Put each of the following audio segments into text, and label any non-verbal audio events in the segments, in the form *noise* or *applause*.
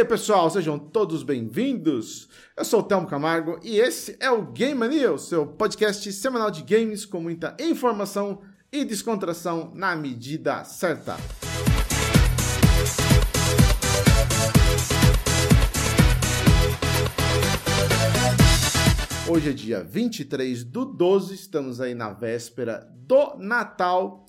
aí, pessoal, sejam todos bem-vindos. Eu sou o Telmo Camargo e esse é o Game Mania, o seu podcast semanal de games com muita informação e descontração na medida certa. Hoje é dia 23 do 12, estamos aí na véspera do Natal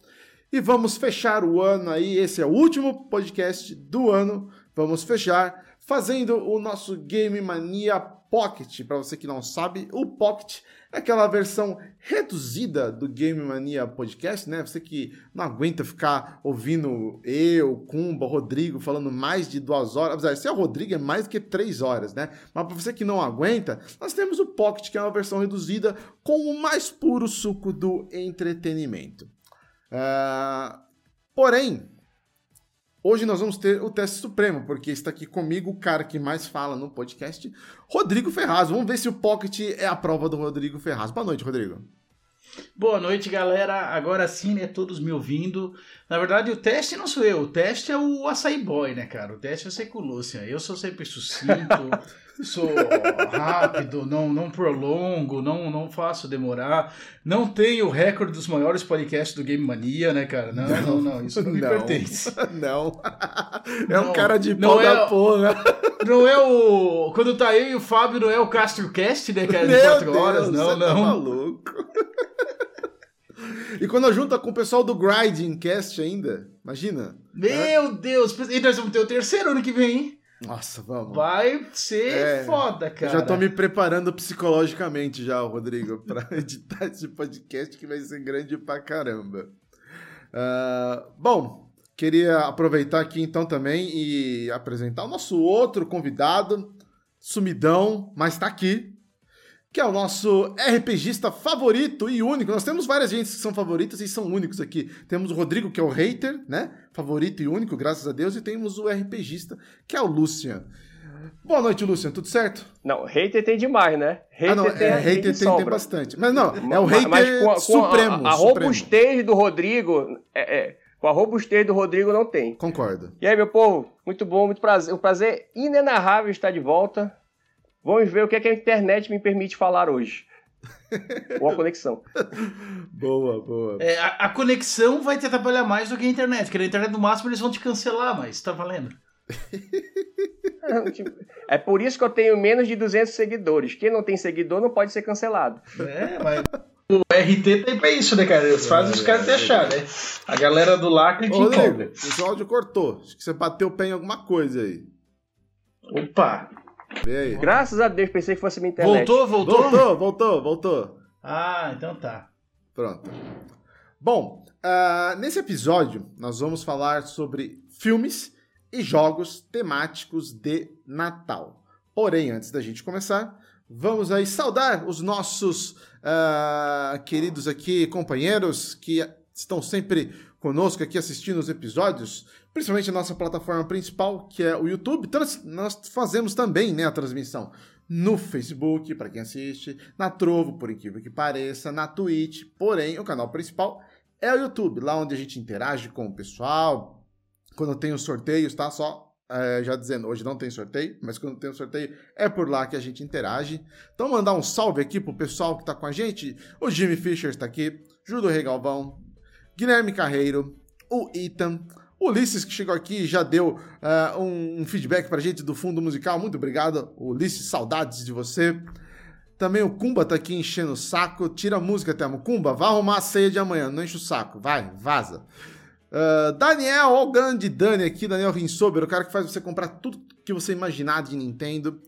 e vamos fechar o ano aí. Esse é o último podcast do ano. Vamos fechar fazendo o nosso Game Mania Pocket. Para você que não sabe, o Pocket é aquela versão reduzida do Game Mania Podcast, né? Você que não aguenta ficar ouvindo eu, Kumba, Rodrigo falando mais de duas horas. Apesar, se é o Rodrigo, é mais do que três horas, né? Mas para você que não aguenta, nós temos o Pocket, que é uma versão reduzida com o mais puro suco do entretenimento. Uh, porém, hoje nós vamos ter o teste supremo, porque está aqui comigo o cara que mais fala no podcast, Rodrigo Ferraz. Vamos ver se o Pocket é a prova do Rodrigo Ferraz. Boa noite, Rodrigo. Boa noite, galera. Agora sim, né? Todos me ouvindo. Na verdade, o teste não sou eu. O teste é o Açaí Boy, né, cara? O teste é com o Lúcia. Eu sou sempre sucinto, *laughs* sou rápido, não, não prolongo, não, não faço demorar. Não tenho o recorde dos maiores podcasts do Game Mania, né, cara? Não, não, não. não isso não me não, pertence. *laughs* Não. É não, um cara de pau é, da porra. Não é o. Quando tá eu e o Fábio, não é o Castro Cast, né, cara? De Meu 4 horas. Deus, não, não. Tá maluco. E quando junta com o pessoal do Grinding Cast ainda, imagina. Meu é. Deus! E nós vamos ter o terceiro ano que vem, hein? Nossa, vamos. Vai ser é, foda, cara. Eu já tô me preparando psicologicamente já, Rodrigo, *laughs* para editar esse podcast que vai ser grande pra caramba. Uh, bom, queria aproveitar aqui então também e apresentar o nosso outro convidado, sumidão, mas tá aqui, que é o nosso RPGista favorito e único. Nós temos várias gente que são favoritas e são únicos aqui. Temos o Rodrigo, que é o hater, né? Favorito e único, graças a Deus. E temos o RPGista, que é o Lucian. Boa noite, Lucian. Tudo certo? Não, hater tem demais, né? Hater ah, não, tem, é, hater tem, tem, bastante. Mas não, é o hater mas, com a, com supremo. A, a robustez do Rodrigo... É, é, com a robustez do Rodrigo não tem. Concordo. E aí, meu povo? Muito bom, muito prazer. Um prazer inenarrável estar de volta. Vamos ver o que, é que a internet me permite falar hoje. Ou a conexão. *laughs* boa, boa. É, a, a, conexão vai te atrapalhar mais do que a internet, porque na internet no máximo eles vão te cancelar, mas tá valendo. *laughs* é por isso que eu tenho menos de 200 seguidores. Quem não tem seguidor não pode ser cancelado. É, mas o RT tem pra isso, né, cara? Eles fazem os caras deixar, né? A galera do lacre te encontra. O seu áudio cortou. Acho que você bateu o pé em alguma coisa aí. Opa! Graças a Deus, pensei que fosse minha internet. Voltou, voltou? Voltou, voltou, voltou. Ah, então tá. Pronto. Bom, uh, nesse episódio nós vamos falar sobre filmes e jogos temáticos de Natal. Porém, antes da gente começar, vamos aí saudar os nossos uh, queridos aqui companheiros que estão sempre conosco aqui assistindo os episódios principalmente a nossa plataforma principal, que é o YouTube. Então, nós fazemos também né, a transmissão no Facebook, para quem assiste, na Trovo, por incrível que pareça, na Twitch. Porém, o canal principal é o YouTube, lá onde a gente interage com o pessoal. Quando tem os sorteios, tá? Só é, já dizendo, hoje não tem sorteio, mas quando tem o sorteio é por lá que a gente interage. Então, mandar um salve aqui pro pessoal que tá com a gente. O Jimmy Fischer está aqui, Júlio Regalvão, Guilherme Carreiro, o Ethan, Ulisses, que chegou aqui já deu uh, um, um, feedback pra gente do fundo musical. Muito obrigado, Ulisses. Saudades de você. Também o Kumba tá aqui enchendo o saco. Tira a música, Temo. Kumba, vá arrumar a ceia de amanhã. Não enche o saco. Vai, vaza. Uh, Daniel, ó o grande Dani aqui, Daniel Rinsober, o cara que faz você comprar tudo que você imaginar de Nintendo.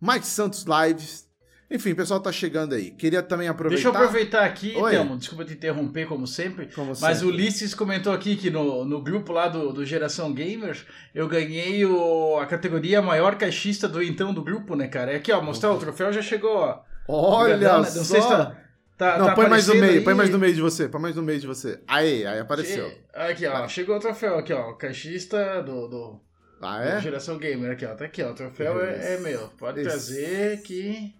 Mike Santos Lives, enfim, o pessoal tá chegando aí. Queria também aproveitar. Deixa eu aproveitar aqui, Thelmo, desculpa te interromper, como sempre. Como mas sempre. o Ulisses comentou aqui que no, no grupo lá do, do Geração Gamers, eu ganhei o, a categoria maior caixista do então do grupo, né, cara? É aqui, ó, mostrar o troféu já chegou, ó. Olha né? Não sei se tá. Tá, não, tá põe mais no meio, aí. põe mais no meio de você, põe mais no meio de você. Aí, aí apareceu. Aqui, ó, chegou o troféu aqui, ó, caixista do, do, ah, é? do Geração Gamer aqui, ó, tá aqui, ó, o troféu é, é, meu. Pode Esse... trazer que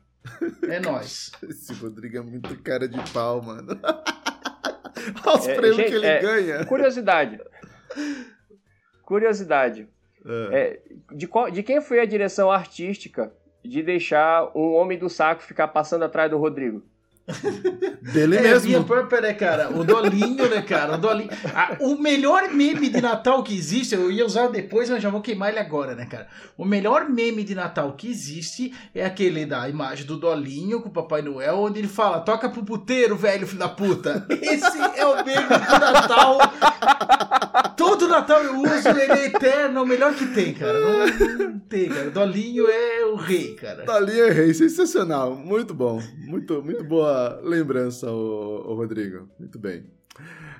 é nóis. *laughs* Esse Rodrigo é muito cara de pau, mano. *laughs* Olha os é, prêmios gente, que ele é, ganha. Curiosidade. Curiosidade. É, de, qual, de quem foi a direção artística de deixar um homem do saco ficar passando atrás do Rodrigo? Dele É, mesmo. Purple, né, cara? O Dolinho, né, cara? O Dolinho. Ah, o melhor meme de Natal que existe, eu ia usar depois, mas já vou queimar ele agora, né, cara? O melhor meme de Natal que existe é aquele da imagem do Dolinho com o Papai Noel, onde ele fala: toca pro puteiro, velho, filho da puta. Esse é o meme do Natal. Todo Natal eu uso, ele é eterno, é o melhor que tem, cara. Não, não tem, cara. O Dolinho é o rei, cara. Dali errei, sensacional. Muito bom. Muito, muito boa lembrança, o, Rodrigo. Muito bem.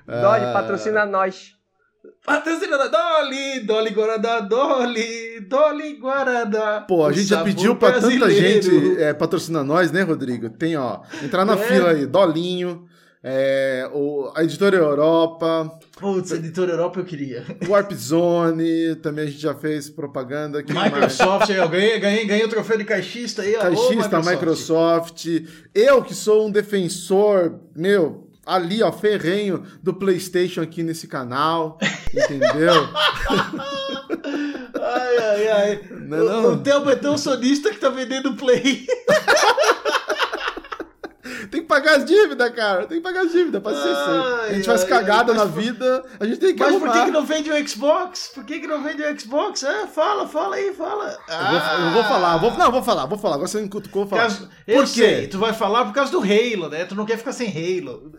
Dolly, Ah, patrocina nós. Patrocinador Dolly, Dolly Guaraná, Dolly, Dolly Guaraná. Pô, a gente já pediu pra tanta brasileiro. gente é, patrocinar nós, né, Rodrigo? Tem, ó, entrar na É. fila aí, Dolinho, é, o, a Editora Europa, Putz, editor Europa eu queria. Warp Zone, também a gente já fez propaganda. Quem mais? Microsoft, aí, eu ganhei, ganhei, ganhei o troféu de caixista aí, ó. Ô, Caixista, Microsoft. Eu que sou um defensor, meu, ali, ó, ferrenho do PlayStation aqui nesse canal, entendeu? *laughs* Ai, ai, ai. Não, o, não. o Thelma é tão sonista que tá vendendo Play. *laughs* Pagar as dívidas, cara. Tem que pagar as dívidas ser Ai, isso. A gente faz ai, cagada ai, na vida, a gente tem que Mas por arrumar. que, que não vende o Xbox? Por que, que não vende o Xbox? É, fala, fala aí, fala. Eu vou, eu vou falar, vou, não, vou falar, vou falar. Agora você me cutucou, eu vou Por falar. eu Por sei, quê? tu vai falar por causa do Halo, né? Tu não quer ficar sem Halo.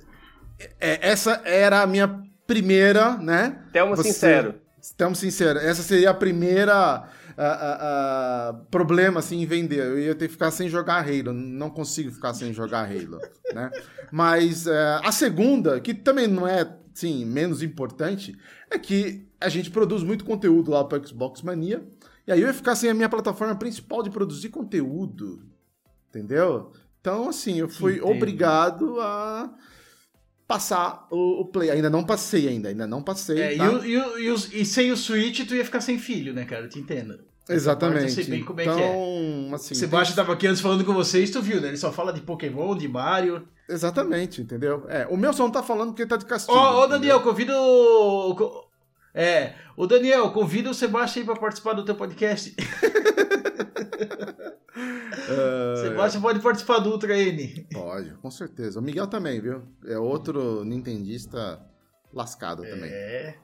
É, essa era a minha primeira, né? Você- sincero. Estamos sinceros. Essa seria a primeira ah, problema assim em vender. Eu ia ter que ficar sem jogar Halo. Não consigo ficar sem jogar Halo, *laughs* né? Mas eh, a segunda, que também não é sim menos importante, é que a gente produz muito conteúdo lá para Xbox Mania. E aí eu ia ficar sem a minha plataforma principal de produzir conteúdo, entendeu? Então assim eu fui Entendo. obrigado a passar o, o play. Ainda não passei ainda, ainda não passei. É, tá? e, e e e sem o Switch, tu ia ficar sem filho, né, cara? Eu te entendo. Exatamente. Eu sei bem como é que então, assim, Sebastião tem- tava aqui antes falando com vocês, tu viu, né? Ele só fala de Pokémon, de Mario. Exatamente, entendeu? É, o meu só não tá falando porque ele tá de castigo. Ó, ô entendeu? Daniel, convida o. co- É, o Daniel, convida o Sebastião aí pra participar do teu podcast. *laughs* *laughs* É, Sebastião pode participar do Ultra N. Pode, com certeza. O Miguel também, viu? É outro nintendista lascado também. É.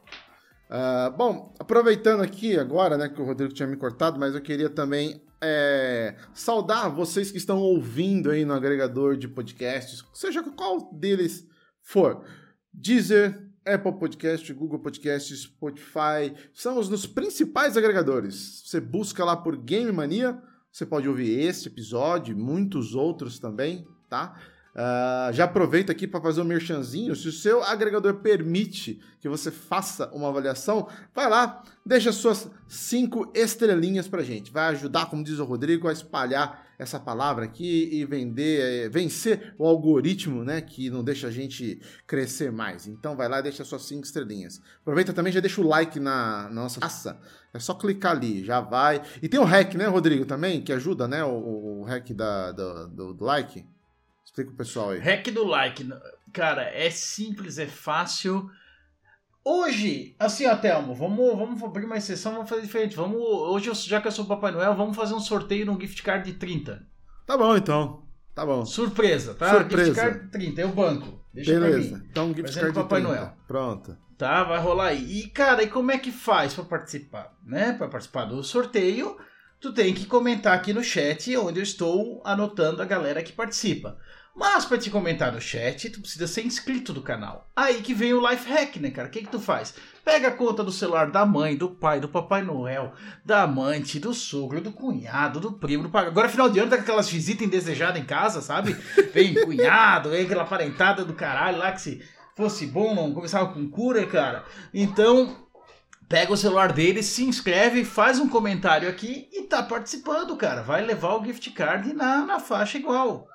Ah, bom, aproveitando aqui agora, né, que o Rodrigo tinha me cortado, mas eu queria também é, saudar vocês que estão ouvindo aí no agregador de podcasts, seja qual deles for. Deezer, Apple Podcast, Google Podcast, Spotify, são os nos principais agregadores. Você busca lá por Game Mania, você pode ouvir este episódio, e muitos outros também, tá? Ah, já aproveita aqui para fazer um merchanzinho. Se o seu agregador permite que você faça uma avaliação, vai lá, deixa suas cinco estrelinhas pra gente. Vai ajudar, como diz o Rodrigo, a espalhar essa palavra aqui e vender, eh, vencer o algoritmo, né, que não deixa a gente crescer mais. Então vai lá deixa suas cinco estrelinhas. Aproveita também, já deixa o like na, na nossa raça. É só clicar ali, já vai. E tem o hack, né, Rodrigo, também, que ajuda, né, o, o hack da, do, do- do like. Explica pro pessoal aí. Hack do like. Cara, é simples, é fácil. Hoje, assim, ó, Thelmo, vamos, vamos abrir uma exceção, vamos fazer diferente. Vamos, hoje, já que eu sou o Papai Noel, vamos fazer um sorteio num gift card de 30. Tá bom, então. Tá bom. Surpresa, tá? Surpresa. Gift card de 30, eu banco. Deixa Beleza. Então, gift Presente card de Papai 30. Noel. Pronto. Tá, vai rolar aí. E, cara, e como é que faz pra participar? Né? Pra participar do sorteio, tu tem que comentar aqui no chat, onde eu estou anotando a galera que participa. Mas pra te comentar no chat, tu precisa ser inscrito do canal. Aí que vem o life hack, né, cara? O que que tu faz? Pega a conta do celular da mãe, do pai, do Papai Noel, da amante, do sogro, do cunhado, do primo, do pai. Agora, final de ano, tá aquelas visitas indesejadas em casa, sabe? Vem cunhado, vem aquela parentada do caralho lá que se fosse bom, não começava com cura, cara. Então, pega o celular dele, se inscreve, faz um comentário aqui e tá participando, cara. Vai levar o gift card na, na faixa igual.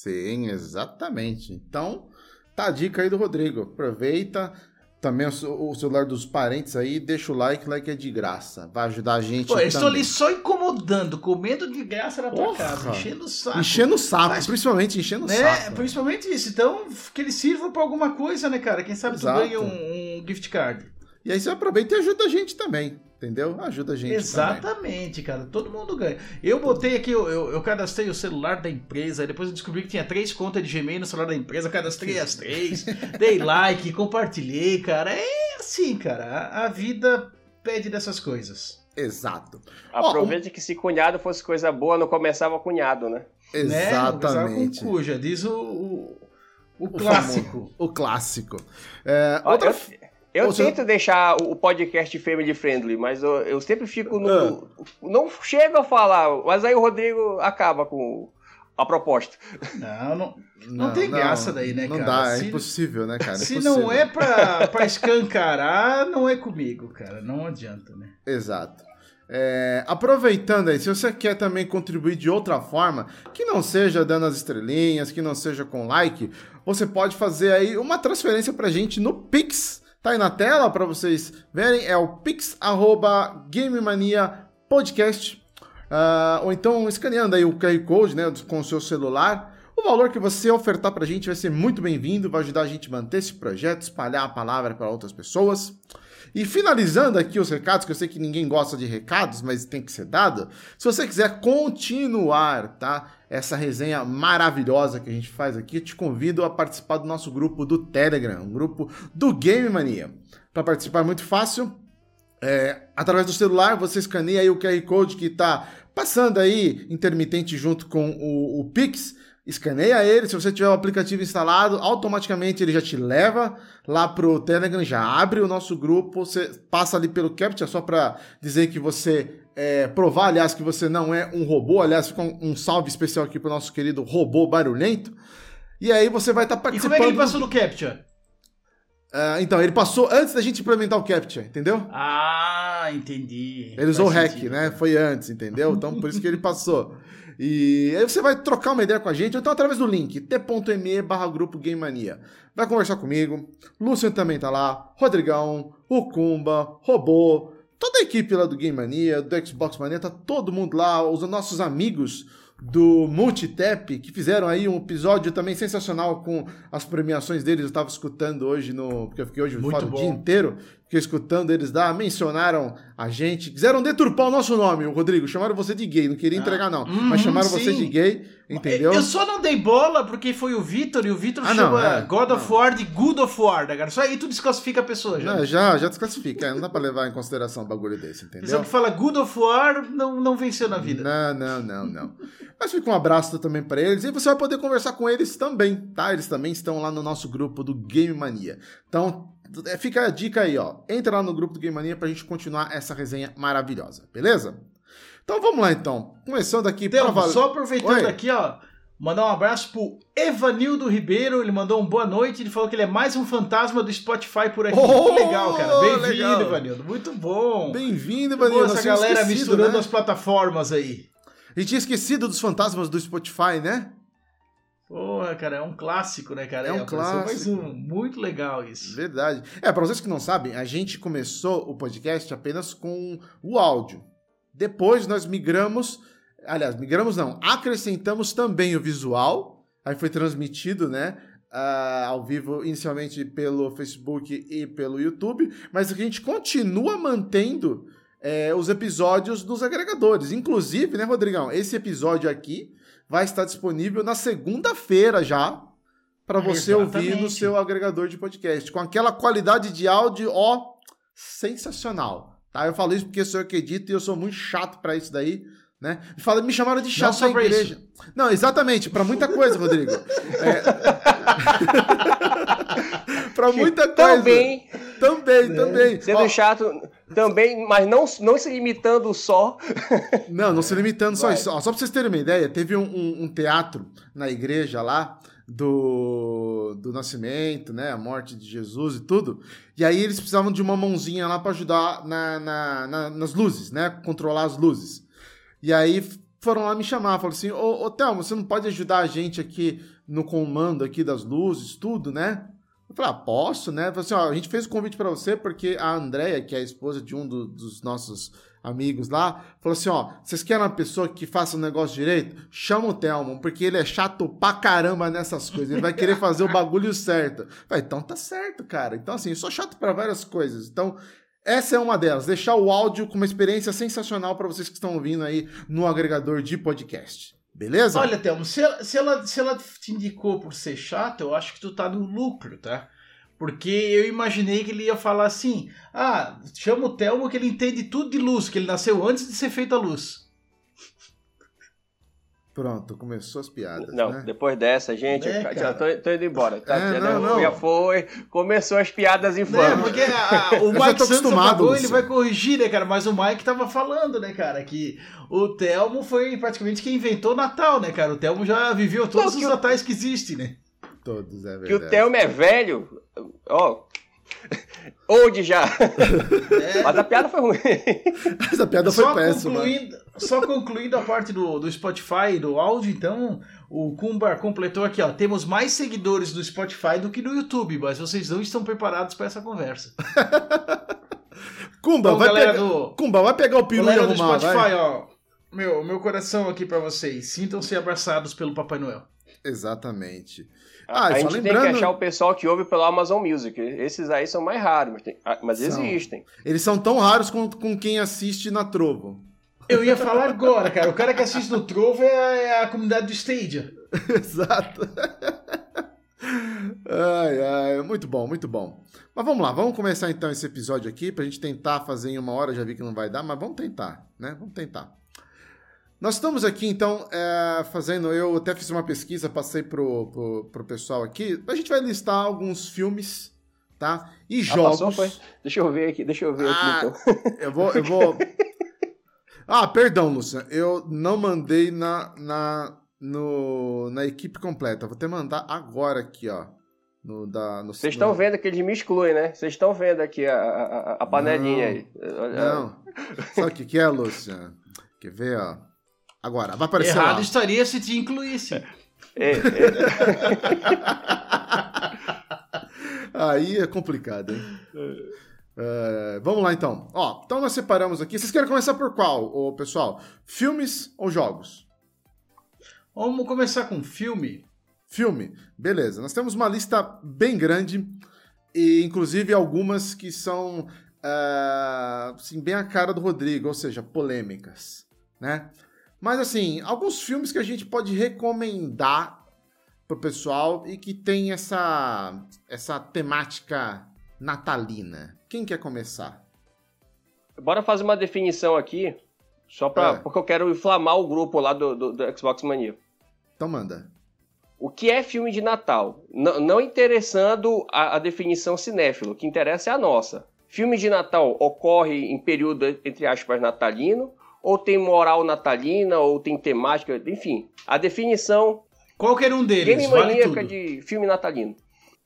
Sim, exatamente. Então, tá a dica aí do Rodrigo. Aproveita também o, ce- o celular dos parentes aí, deixa o like, like é de graça. Vai ajudar a gente Pô, eu estou ali só incomodando, comendo de graça na tua casa, enchendo o saco. Enchendo o saco, Mas- principalmente enchendo o né? saco. Principalmente isso. Então, que ele sirva pra alguma coisa, né, cara? Quem sabe Exato. tu ganha um, um gift card. E aí você aproveita e ajuda a gente também. Entendeu? Ajuda a gente. Exatamente, também. cara. Todo mundo ganha. Eu botei aqui, eu, eu, eu, cadastrei o celular da empresa, depois eu descobri que tinha três contas de Gmail no celular da empresa, cadastrei as três, *laughs* dei like, compartilhei, cara. É assim, cara. A, vida pede dessas coisas. Exato. Aproveite oh, que se cunhado fosse coisa boa, não começava cunhado, né? Exatamente. Né? Com cuja, diz o, o, o clássico. O, o clássico. É, outra... Eu... Eu tento deixar o podcast family friendly, mas eu, eu sempre fico no. Ah. Não chego a falar, mas aí o Rodrigo acaba com a proposta. Não, não, não, não tem não, graça daí, né, não cara? Não dá, é se, é impossível, né, cara? É se não é pra, pra escancarar, não é comigo, cara. Não adianta, né? Exato. É, aproveitando aí, se você quer também contribuir de outra forma, que não seja dando as estrelinhas, que não seja com like, você pode fazer aí uma transferência pra gente no Pix Tá aí na tela para vocês verem, é o pix@gamemania_podcast. Uh, ou então escaneando aí o QR Code, né, com o seu celular. O valor que você ofertar para a gente vai ser muito bem-vindo, vai ajudar a gente a manter esse projeto, espalhar a palavra para outras pessoas. E finalizando aqui os recados, que eu sei que ninguém gosta de recados, mas tem que ser dado. Se você quiser continuar, tá? Essa resenha maravilhosa que a gente faz aqui, te convido a participar do nosso grupo do Telegram, um grupo do Game Mania. Para participar é muito fácil, é, através do celular, você escaneia aí o QR Code que está passando aí intermitente junto com o, o Pix escaneia ele, se você tiver o aplicativo instalado, automaticamente ele já te leva lá pro Telegram, já abre o nosso grupo, você passa ali pelo Captcha só para dizer que você é, provar, aliás, que você não é um robô, aliás, fica um, um salve especial aqui pro nosso querido robô barulhento. E aí você vai estar tá participando. E como é que ele passou no Captcha? Uh, então, ele passou antes da gente implementar o Captcha, entendeu? Ah, entendi. Ele usou o hack, né? Foi antes, entendeu? Então, por isso que ele *laughs* passou. E aí você vai trocar uma ideia com a gente, ou então através do link t.me barra grupo Game Mania. Vai conversar comigo, Lúcio também tá lá, Rodrigão, Rucumba, Robô, toda a equipe lá do Game Mania, do Xbox Mania, tá todo mundo lá, os nossos amigos do Multitap, que fizeram aí um episódio também sensacional com as premiações deles. Eu estava escutando hoje no. Porque eu fiquei hoje fora o dia inteiro. Fiquei escutando eles lá, mencionaram a gente, quiseram deturpar o nosso nome, o Rodrigo. Chamaram você de gay, não queria ah. entregar, não. Uhum, mas chamaram sim. você de gay, entendeu? Eu só não dei bola porque foi o Vitor e o Vitor ah, chama não, é, God of War de Good of War, né, cara? Só aí tu desclassifica a pessoa já. Não, já, já desclassifica. É, não dá pra levar em consideração um bagulho desse, entendeu? Só que fala Good of War não, não venceu na vida. Não, não, não, não. Mas fica um abraço também para eles e você vai poder conversar com eles também, tá? Eles também estão lá no nosso grupo do Game Mania. Então, é, fica a dica aí, ó. Entra lá no grupo do Game Mania pra gente continuar essa resenha maravilhosa, beleza? Então vamos lá então. Começando aqui então, pra... Só aproveitando Oi. aqui, ó. Mandar um abraço pro Evanildo Ribeiro. Ele mandou um boa noite. Ele falou que ele é mais um fantasma do Spotify por aqui. Oh, que legal, cara. Bem-vindo, Evanildo. Muito bom. Bem-vindo, Evanildo. Essa galera misturando né? as plataformas aí. A gente tinha esquecido dos fantasmas do Spotify, né? Porra, cara, é um clássico, né, cara? É um clássico. Mais um. Muito legal isso. Verdade. É, para vocês que não sabem, a gente começou o podcast apenas com o áudio. Depois nós migramos, aliás, migramos não, acrescentamos também o visual. Aí foi transmitido, né, uh, ao vivo inicialmente pelo Facebook e pelo YouTube, mas a gente continua mantendo é, os episódios nos agregadores. Inclusive, né, Rodrigão, esse episódio aqui vai estar disponível na segunda-feira já para você Exatamente. ouvir no seu agregador de podcast, com aquela qualidade de áudio, ó, sensacional. Tá? Eu falo isso porque sou eu que edito e eu sou muito chato para isso daí. Né? Me, fala, me chamaram de chato na igreja. Isso. Não, exatamente, para muita coisa, Rodrigo. *laughs* É... *laughs* para muita coisa. Também. Também, é. também. Sendo Ó, chato também, mas não, não se limitando só. Não, não se limitando só isso. Ó, só pra vocês terem uma ideia, teve um, um, um, teatro na igreja lá do, do nascimento, né? A morte de Jesus e tudo. E aí eles precisavam de uma mãozinha lá para ajudar na, na, na, nas luzes, né? Controlar as luzes. E aí foram lá me chamar, falaram assim, ô, ô Thelma, você não pode ajudar a gente aqui no comando aqui das luzes, tudo, né? Eu falei, ah, posso, né? Falei assim, ó, a gente fez o convite para você porque a Andrea, que é a esposa de um do, dos nossos amigos lá, falou assim, ó, vocês querem uma pessoa que faça o um negócio direito? Chama o Thelmo, porque ele é chato pra caramba nessas coisas, ele vai querer fazer o bagulho certo. Falei, então tá certo, cara. Então assim, eu sou chato para várias coisas. Então, essa é uma delas. Deixar o áudio com uma experiência sensacional para vocês que estão ouvindo aí no agregador de podcast. Beleza? Olha, Thelmo, se se, ela, se ela te indicou por ser chato, eu acho que tu tá no lucro, tá? Porque eu imaginei que ele ia falar assim: ah, chama o Thelmo que ele entende tudo de luz, que ele nasceu antes de ser feita a luz. Pronto, começou as piadas. Não, né? depois dessa, gente, É, já tô, tô indo embora. Tá? É, já, não, já- não. já foi, começou as piadas Né? infames. Porque a- a- *laughs* o Mike Santos acostumado, apagou, ele vai corrigir, né, cara? Mas o Mike tava falando, né, cara, que o Thelmo foi praticamente quem inventou o Natal, né, cara? O Thelmo já viveu todos Não, os que o- natais que existem, né? Todos, é verdade. Que o Thelma é velho, ó, old já. É, Mas a piada foi ruim. Essa piada foi só, péssima. concluindo, só concluindo a parte do, do Spotify e do áudio, então, o Kumbar completou aqui, ó. Temos mais seguidores no Spotify do que no YouTube, mas vocês não estão preparados para essa conversa. *laughs* Kumba, Então, vai galera pegar... do- Kumba, vai pegar o peru e Galera do arrumar, Spotify, vai. ó. Meu, meu coração aqui pra vocês. Sintam-se abraçados pelo Papai Noel. Exatamente. Ah, a gente só tem que lembrando, achar o pessoal que ouve pelo Amazon Music. Esses aí são mais raros, mas, tem- ah, mas São. existem. eles são tão raros com, com quem assiste na Trovo. Eu ia falar agora, cara. O cara que assiste no Trovo é a, é a comunidade do Stadia. *laughs* Exato. ai, ai, muito bom, muito bom. Mas vamos lá, vamos começar então esse episódio aqui pra gente tentar fazer em uma hora. Já vi que não vai dar, mas vamos tentar, né? Vamos tentar. Nós estamos aqui então é, fazendo. Eu até fiz uma pesquisa, passei pro, pro, pro pessoal aqui. A gente vai listar alguns filmes, tá? E Ah, jogos. passou? Deixa eu ver aqui, deixa eu ver Ah, aqui então. *laughs* Eu vou, eu vou. *laughs* Ah, perdão, Luciano. Eu não mandei na, na, no, na equipe completa. Vou até mandar agora aqui, ó. No, da, no, Vocês no- estão vendo que eles me excluem, né? Vocês estão vendo aqui a, a, a panelinha Não. aí. Não. Sabe o que, que é, Luciano? Quer ver, ó? Agora, vai aparecer Errado lá. estaria se te incluísse. É, é, *laughs* Aí é complicado, hein? É, vamos lá, então. Ó, então nós separamos aqui. Vocês querem começar por qual, ô, pessoal? Filmes ou jogos? Vamos começar com filme. Filme, beleza. Nós temos uma lista bem grande e inclusive algumas que são ah, assim, bem a cara do Rodrigo, ou seja, polêmicas, né? Mas assim, alguns filmes que a gente pode recomendar pro pessoal e que tem essa essa temática natalina. Quem quer começar? Bora fazer uma definição aqui, só pra, É. porque eu quero inflamar o grupo lá do, do, do Xbox Mania. Então manda. O que é filme de Natal? N- não interessando a, a definição cinéfilo, o que interessa é a nossa. Filme de Natal ocorre em período, entre aspas, natalino, ou tem moral natalina, ou tem temática, enfim. A definição Qualquer um deles, game vale maníaca tudo. de filme natalino.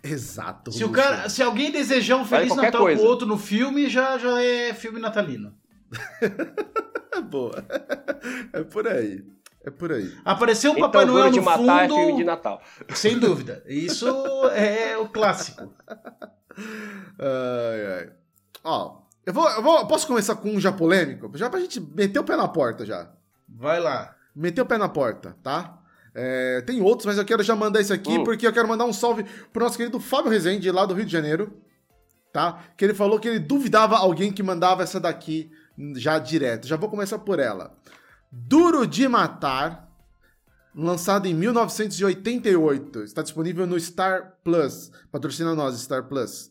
Exato. Se, o cara, se alguém desejar um Vale Feliz qualquer Natal coisa. pro outro no filme, já, já é filme natalino. *laughs* Boa. É por aí. É por aí. Apareceu o Papai então, Noel Duro de no Matar é filme de fundo, Natal. sem dúvida. Isso *laughs* é o clássico. Ai, ai. Ó, eu vou, eu vou. Posso começar com um já polêmico? Já pra gente meter o pé na porta já. Vai lá. Meter o pé na porta, tá? É, tem outros, mas eu quero já mandar esse aqui porque eu quero mandar um salve pro nosso querido Fábio Rezende, lá do Rio de Janeiro, tá? Que ele falou que ele duvidava alguém que mandava essa daqui já direto. Já vou começar por ela. Duro de Matar, lançado em 1988. Está disponível no Star Plus. Patrocina nós, Star Plus.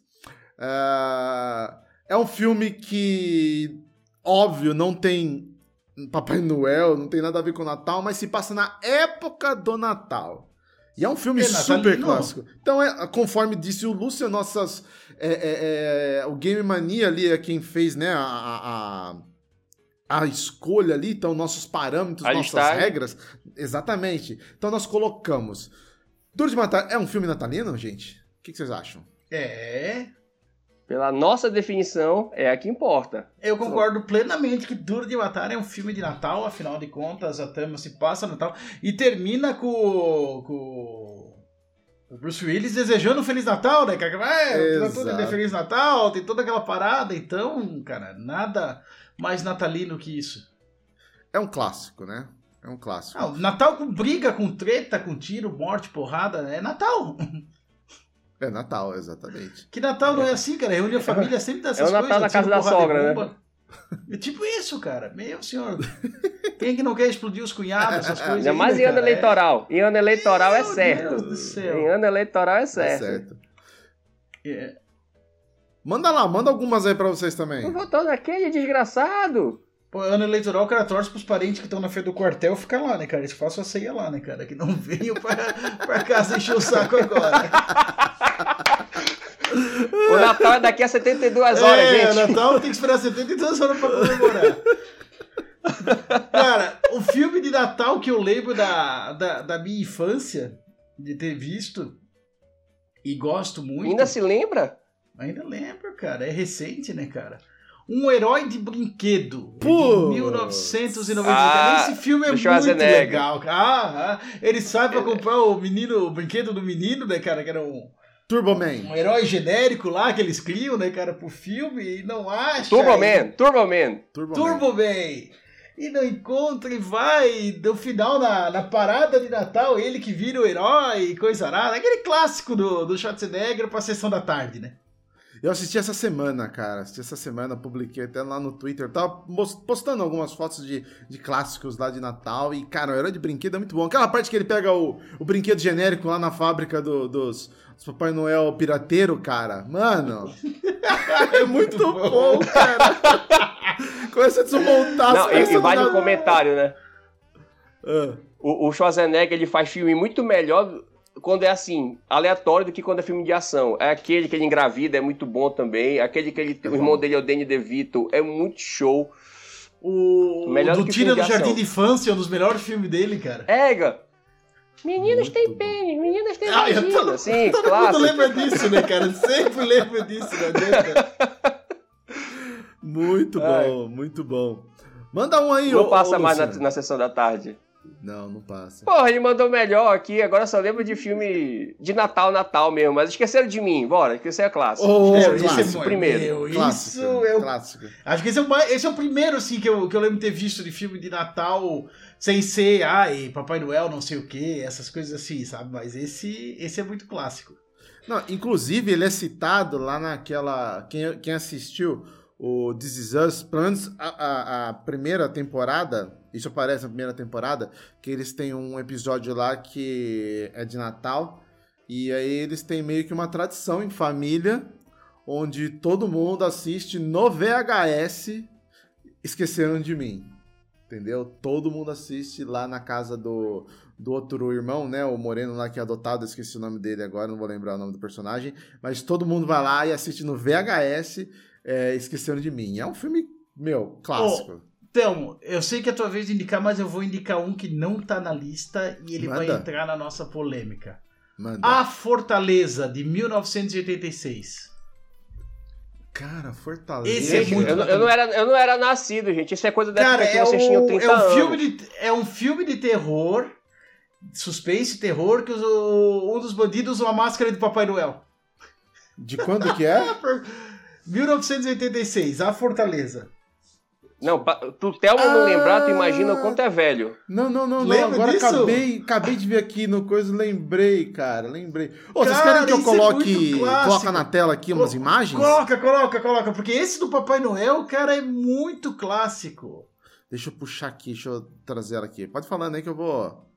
É, é um filme que, óbvio, não tem Papai Noel, não tem nada a ver com o Natal, mas se passa na época do Natal. E é um filme É super clássico. Então, é, conforme disse o Lúcio, nossas. é, é, é, o Game Mania ali é quem fez né, a, a, a escolha ali, então nossos parâmetros, A nossas listagem. regras. Exatamente. Então nós colocamos. Duro de Matar é um filme natalino, gente? O que, que vocês acham? É. Pela nossa definição, é a que importa. Eu concordo plenamente que Duro de Matar é um filme de Natal, afinal de contas, a trama se passa no Natal e termina com, com o Bruce Willis desejando um Feliz Natal, né? cara? É, tudo é Feliz Natal, tem toda aquela parada, então, cara, nada mais natalino que isso. É um clássico, né? É um clássico. Ah, o Natal com briga, com treta, com tiro, morte, porrada, é Natal. *laughs* É Natal, exatamente. Que Natal não é assim, cara. Reúne a família sempre dessas É o coisas. Natal na casa da sogra, né? É tipo isso, cara. Meu senhor. Quem é que não quer explodir os cunhados, essas coisas? Ainda mais né, em ano cara? eleitoral. Em ano eleitoral é Meu certo. Deus do céu. Em ano eleitoral é certo. certo. É. Manda lá, manda algumas aí pra vocês também. Não votou naquele desgraçado. Pô, ano eleitoral, o cara torce pros parentes que estão na frente do quartel ficar lá, né, cara? Eles façam a ceia lá, né, cara? Que não *laughs* venham pra, pra casa encher o saco agora. O Natal é daqui a 72 horas, é, gente. Natal tem que esperar 72 horas pra comemorar. Cara, o filme de Natal que eu lembro da, da, da minha infância, de ter visto, e gosto muito. Ainda se lembra? Ainda lembro, cara. É recente, né, cara? Um herói de brinquedo. Putz. De 1990. Ah, Esse filme é muito legal. cara. Ah, ah, ele sai pra comprar o menino, o brinquedo do menino, né, cara? Que era um, Turbo Man. um herói genérico lá que eles criam, né, cara, pro filme e não acha. Turbo e- Man, Turbo Man. Turbo, Man. Turbo Man. E não encontra e vai, no final, na, na parada de Natal, ele que vira o herói e coisa arada. Aquele clássico do, do Schwarzenegger pra sessão da tarde, né? Eu assisti essa semana, cara. Assisti essa semana, publiquei até lá no Twitter. Eu tava postando algumas fotos de, de clássicos lá de Natal. E, cara, o herói de brinquedo é muito bom. Aquela parte que ele pega o, o brinquedo genérico lá na fábrica do- dos, dos Papai Noel pirateiro, cara. Mano, *laughs* é muito bom, cara. *laughs* Começa a desmontar Não, as e, e vale um comentário, né? Ah, O, o Schwarzenegger ele faz filme muito melhor quando é assim, aleatório do que quando é filme de ação. É aquele que ele engravida, é muito bom também. Aquele que ele, o irmão dele é o Danny DeVito, é muito show. O, Melhor do Tira do Jardim de Infância, um dos melhores filmes dele, cara. Ega! Meninos Muito têm bom. pênis, meninas têm Ah, vagina. tô- Sim, *laughs* Todo claro. mundo lembra disso, né, cara? Sempre lembra disso, não adianta. *laughs* muito Ai. bom, muito bom. Manda um aí, Não ô- passa ô, mais na, na sessão da tarde. Não, não passa. Porra, ele mandou melhor aqui, agora só lembro de filme de Natal, Natal mesmo. Mas esqueceram de mim, bora, que isso é clássico. Ô, Esqueceram É, de esse mim, é clássico, bom. primeiro. Meu, Clássico, isso é o clássico. Acho que esse é, o, esse é o primeiro, assim, que eu, que eu lembro de ter visto de filme de Natal sem ser, ai, Papai Noel, não sei o que, essas coisas assim, sabe? Mas esse, esse é muito clássico. Não, inclusive, ele é citado lá naquela. Quem, quem assistiu o This Is Us, pelo menos a, a- a primeira temporada, isso aparece na primeira temporada, que eles têm um episódio lá que é de Natal, e aí eles têm meio que uma tradição em família, onde todo mundo assiste no VHS Esqueceram de Mim. Entendeu? Todo mundo assiste lá na casa do, do outro irmão, né? O Moreno lá que é adotado, esqueci o nome dele agora, não vou lembrar o nome do personagem. Mas todo mundo vai lá e assiste no VHS é, Esqueceram de Mim. É um filme, meu, clássico. Então, eu sei que é a tua vez de indicar, mas eu vou indicar um que não tá na lista e ele vai Manda. entrar na nossa polêmica. Manda. A Fortaleza, de 1986. Cara, Fortaleza. Esse é muito Eu, não- eu não era, eu não era nascido, gente. Isso é coisa da Cara, época que é, vocês tinham um, 30 é, um anos. filme de, é um filme de terror, suspense terror, que os- um dos bandidos usa uma máscara de Papai Noel. De quando que é? *laughs* 1986, A Fortaleza. Não, tu Thelma não Ah! lembrar, tu imagina o quanto é velho. Não, não, não, não. Agora disso? acabei, acabei de ver aqui no coisa, lembrei, cara, lembrei. Ô, vocês Cara, querem que eu é coloque, clássico. coloca na tela aqui umas Co- imagens? Coloca, coloca, coloca, porque esse do Papai Noel, cara, é muito clássico. Deixa eu puxar aqui, deixa eu trazer ela aqui. Pode falando aí que eu vou.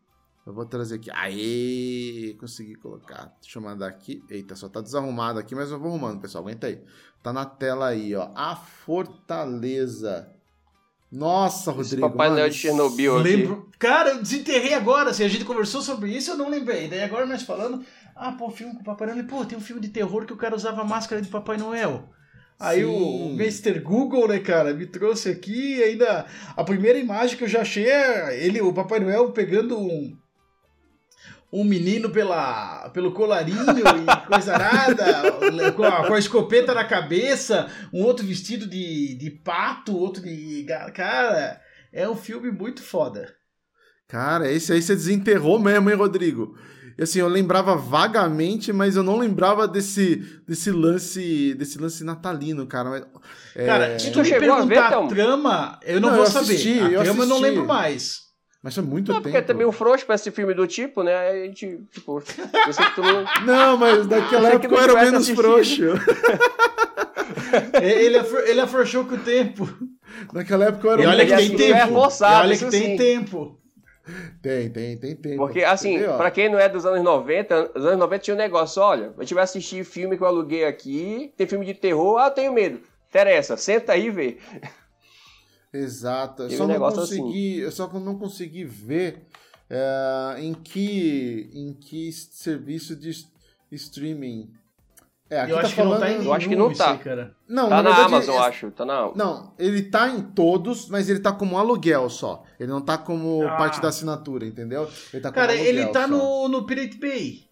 Eu vou trazer aqui. Aê! Consegui colocar. Deixa eu mandar aqui. Eita, só tá desarrumado aqui, mas eu vou arrumando, pessoal. Aguenta aí. Tá na tela aí, ó. A Fortaleza. Nossa, Esse Rodrigo. Papai mano, Noel de Chernobyl aqui. Lembro. Cara, eu desenterrei agora, assim, a gente conversou sobre isso, eu não lembrei. Daí agora nós falando, ah, pô, filme com o Papai Noel. Pô, tem um filme de terror que o cara usava máscara de Papai Noel. Aí o, Sim. o Mr. Google, né, cara, me trouxe aqui e ainda a primeira imagem que eu já achei é ele, o Papai Noel pegando um um menino pela, pelo colarinho e coisa arada, com a, com a escopeta na cabeça, um outro vestido de, de pato, outro de. Cara, é um filme muito foda. Cara, esse aí você desenterrou mesmo, hein, Rodrigo? E assim, eu lembrava vagamente, mas eu não lembrava desse, desse lance desse lance natalino, cara. Mas, é, Cara, se tu chegou a ver, perguntar a trama, eu não, Não, vou eu saber. assisti, a eu trama eu não assisti. lembro mais. Mas foi muito Não, tempo. porque é também um frouxo pra esse filme do tipo, né? Aí a gente, tipo, eu sei que tu não. *laughs* Não, mas que época eu era menos assistido. frouxo. *laughs* Ele, afro- ele afrouxou com o tempo. Naquela época eu era E olha menos que tem é tempo. forçado, e olha que tem sim. tempo. Tem, tem, tem tempo. Porque, assim, Entendeu? pra quem não é dos anos 90, os anos 90 tinha um negócio, olha, a gente vai assistir filme que eu aluguei aqui, tem filme de terror, ah, eu tenho medo. Interessa, senta aí e vê. Exato. Só não negócio consegui, eu só não consegui ver é, em que em que serviço de streaming. É, aqui Eu tá acho falando. que não tá em Eu acho que não tá. cara. Não, Tá na, verdade, Amazon, é- eu acho. Tá na Não, ele tá em todos, mas ele tá como aluguel só. Ele não tá como Ah. parte da assinatura, entendeu? Ele tá como Cara, aluguel ele tá só. no, no Pirate Bay.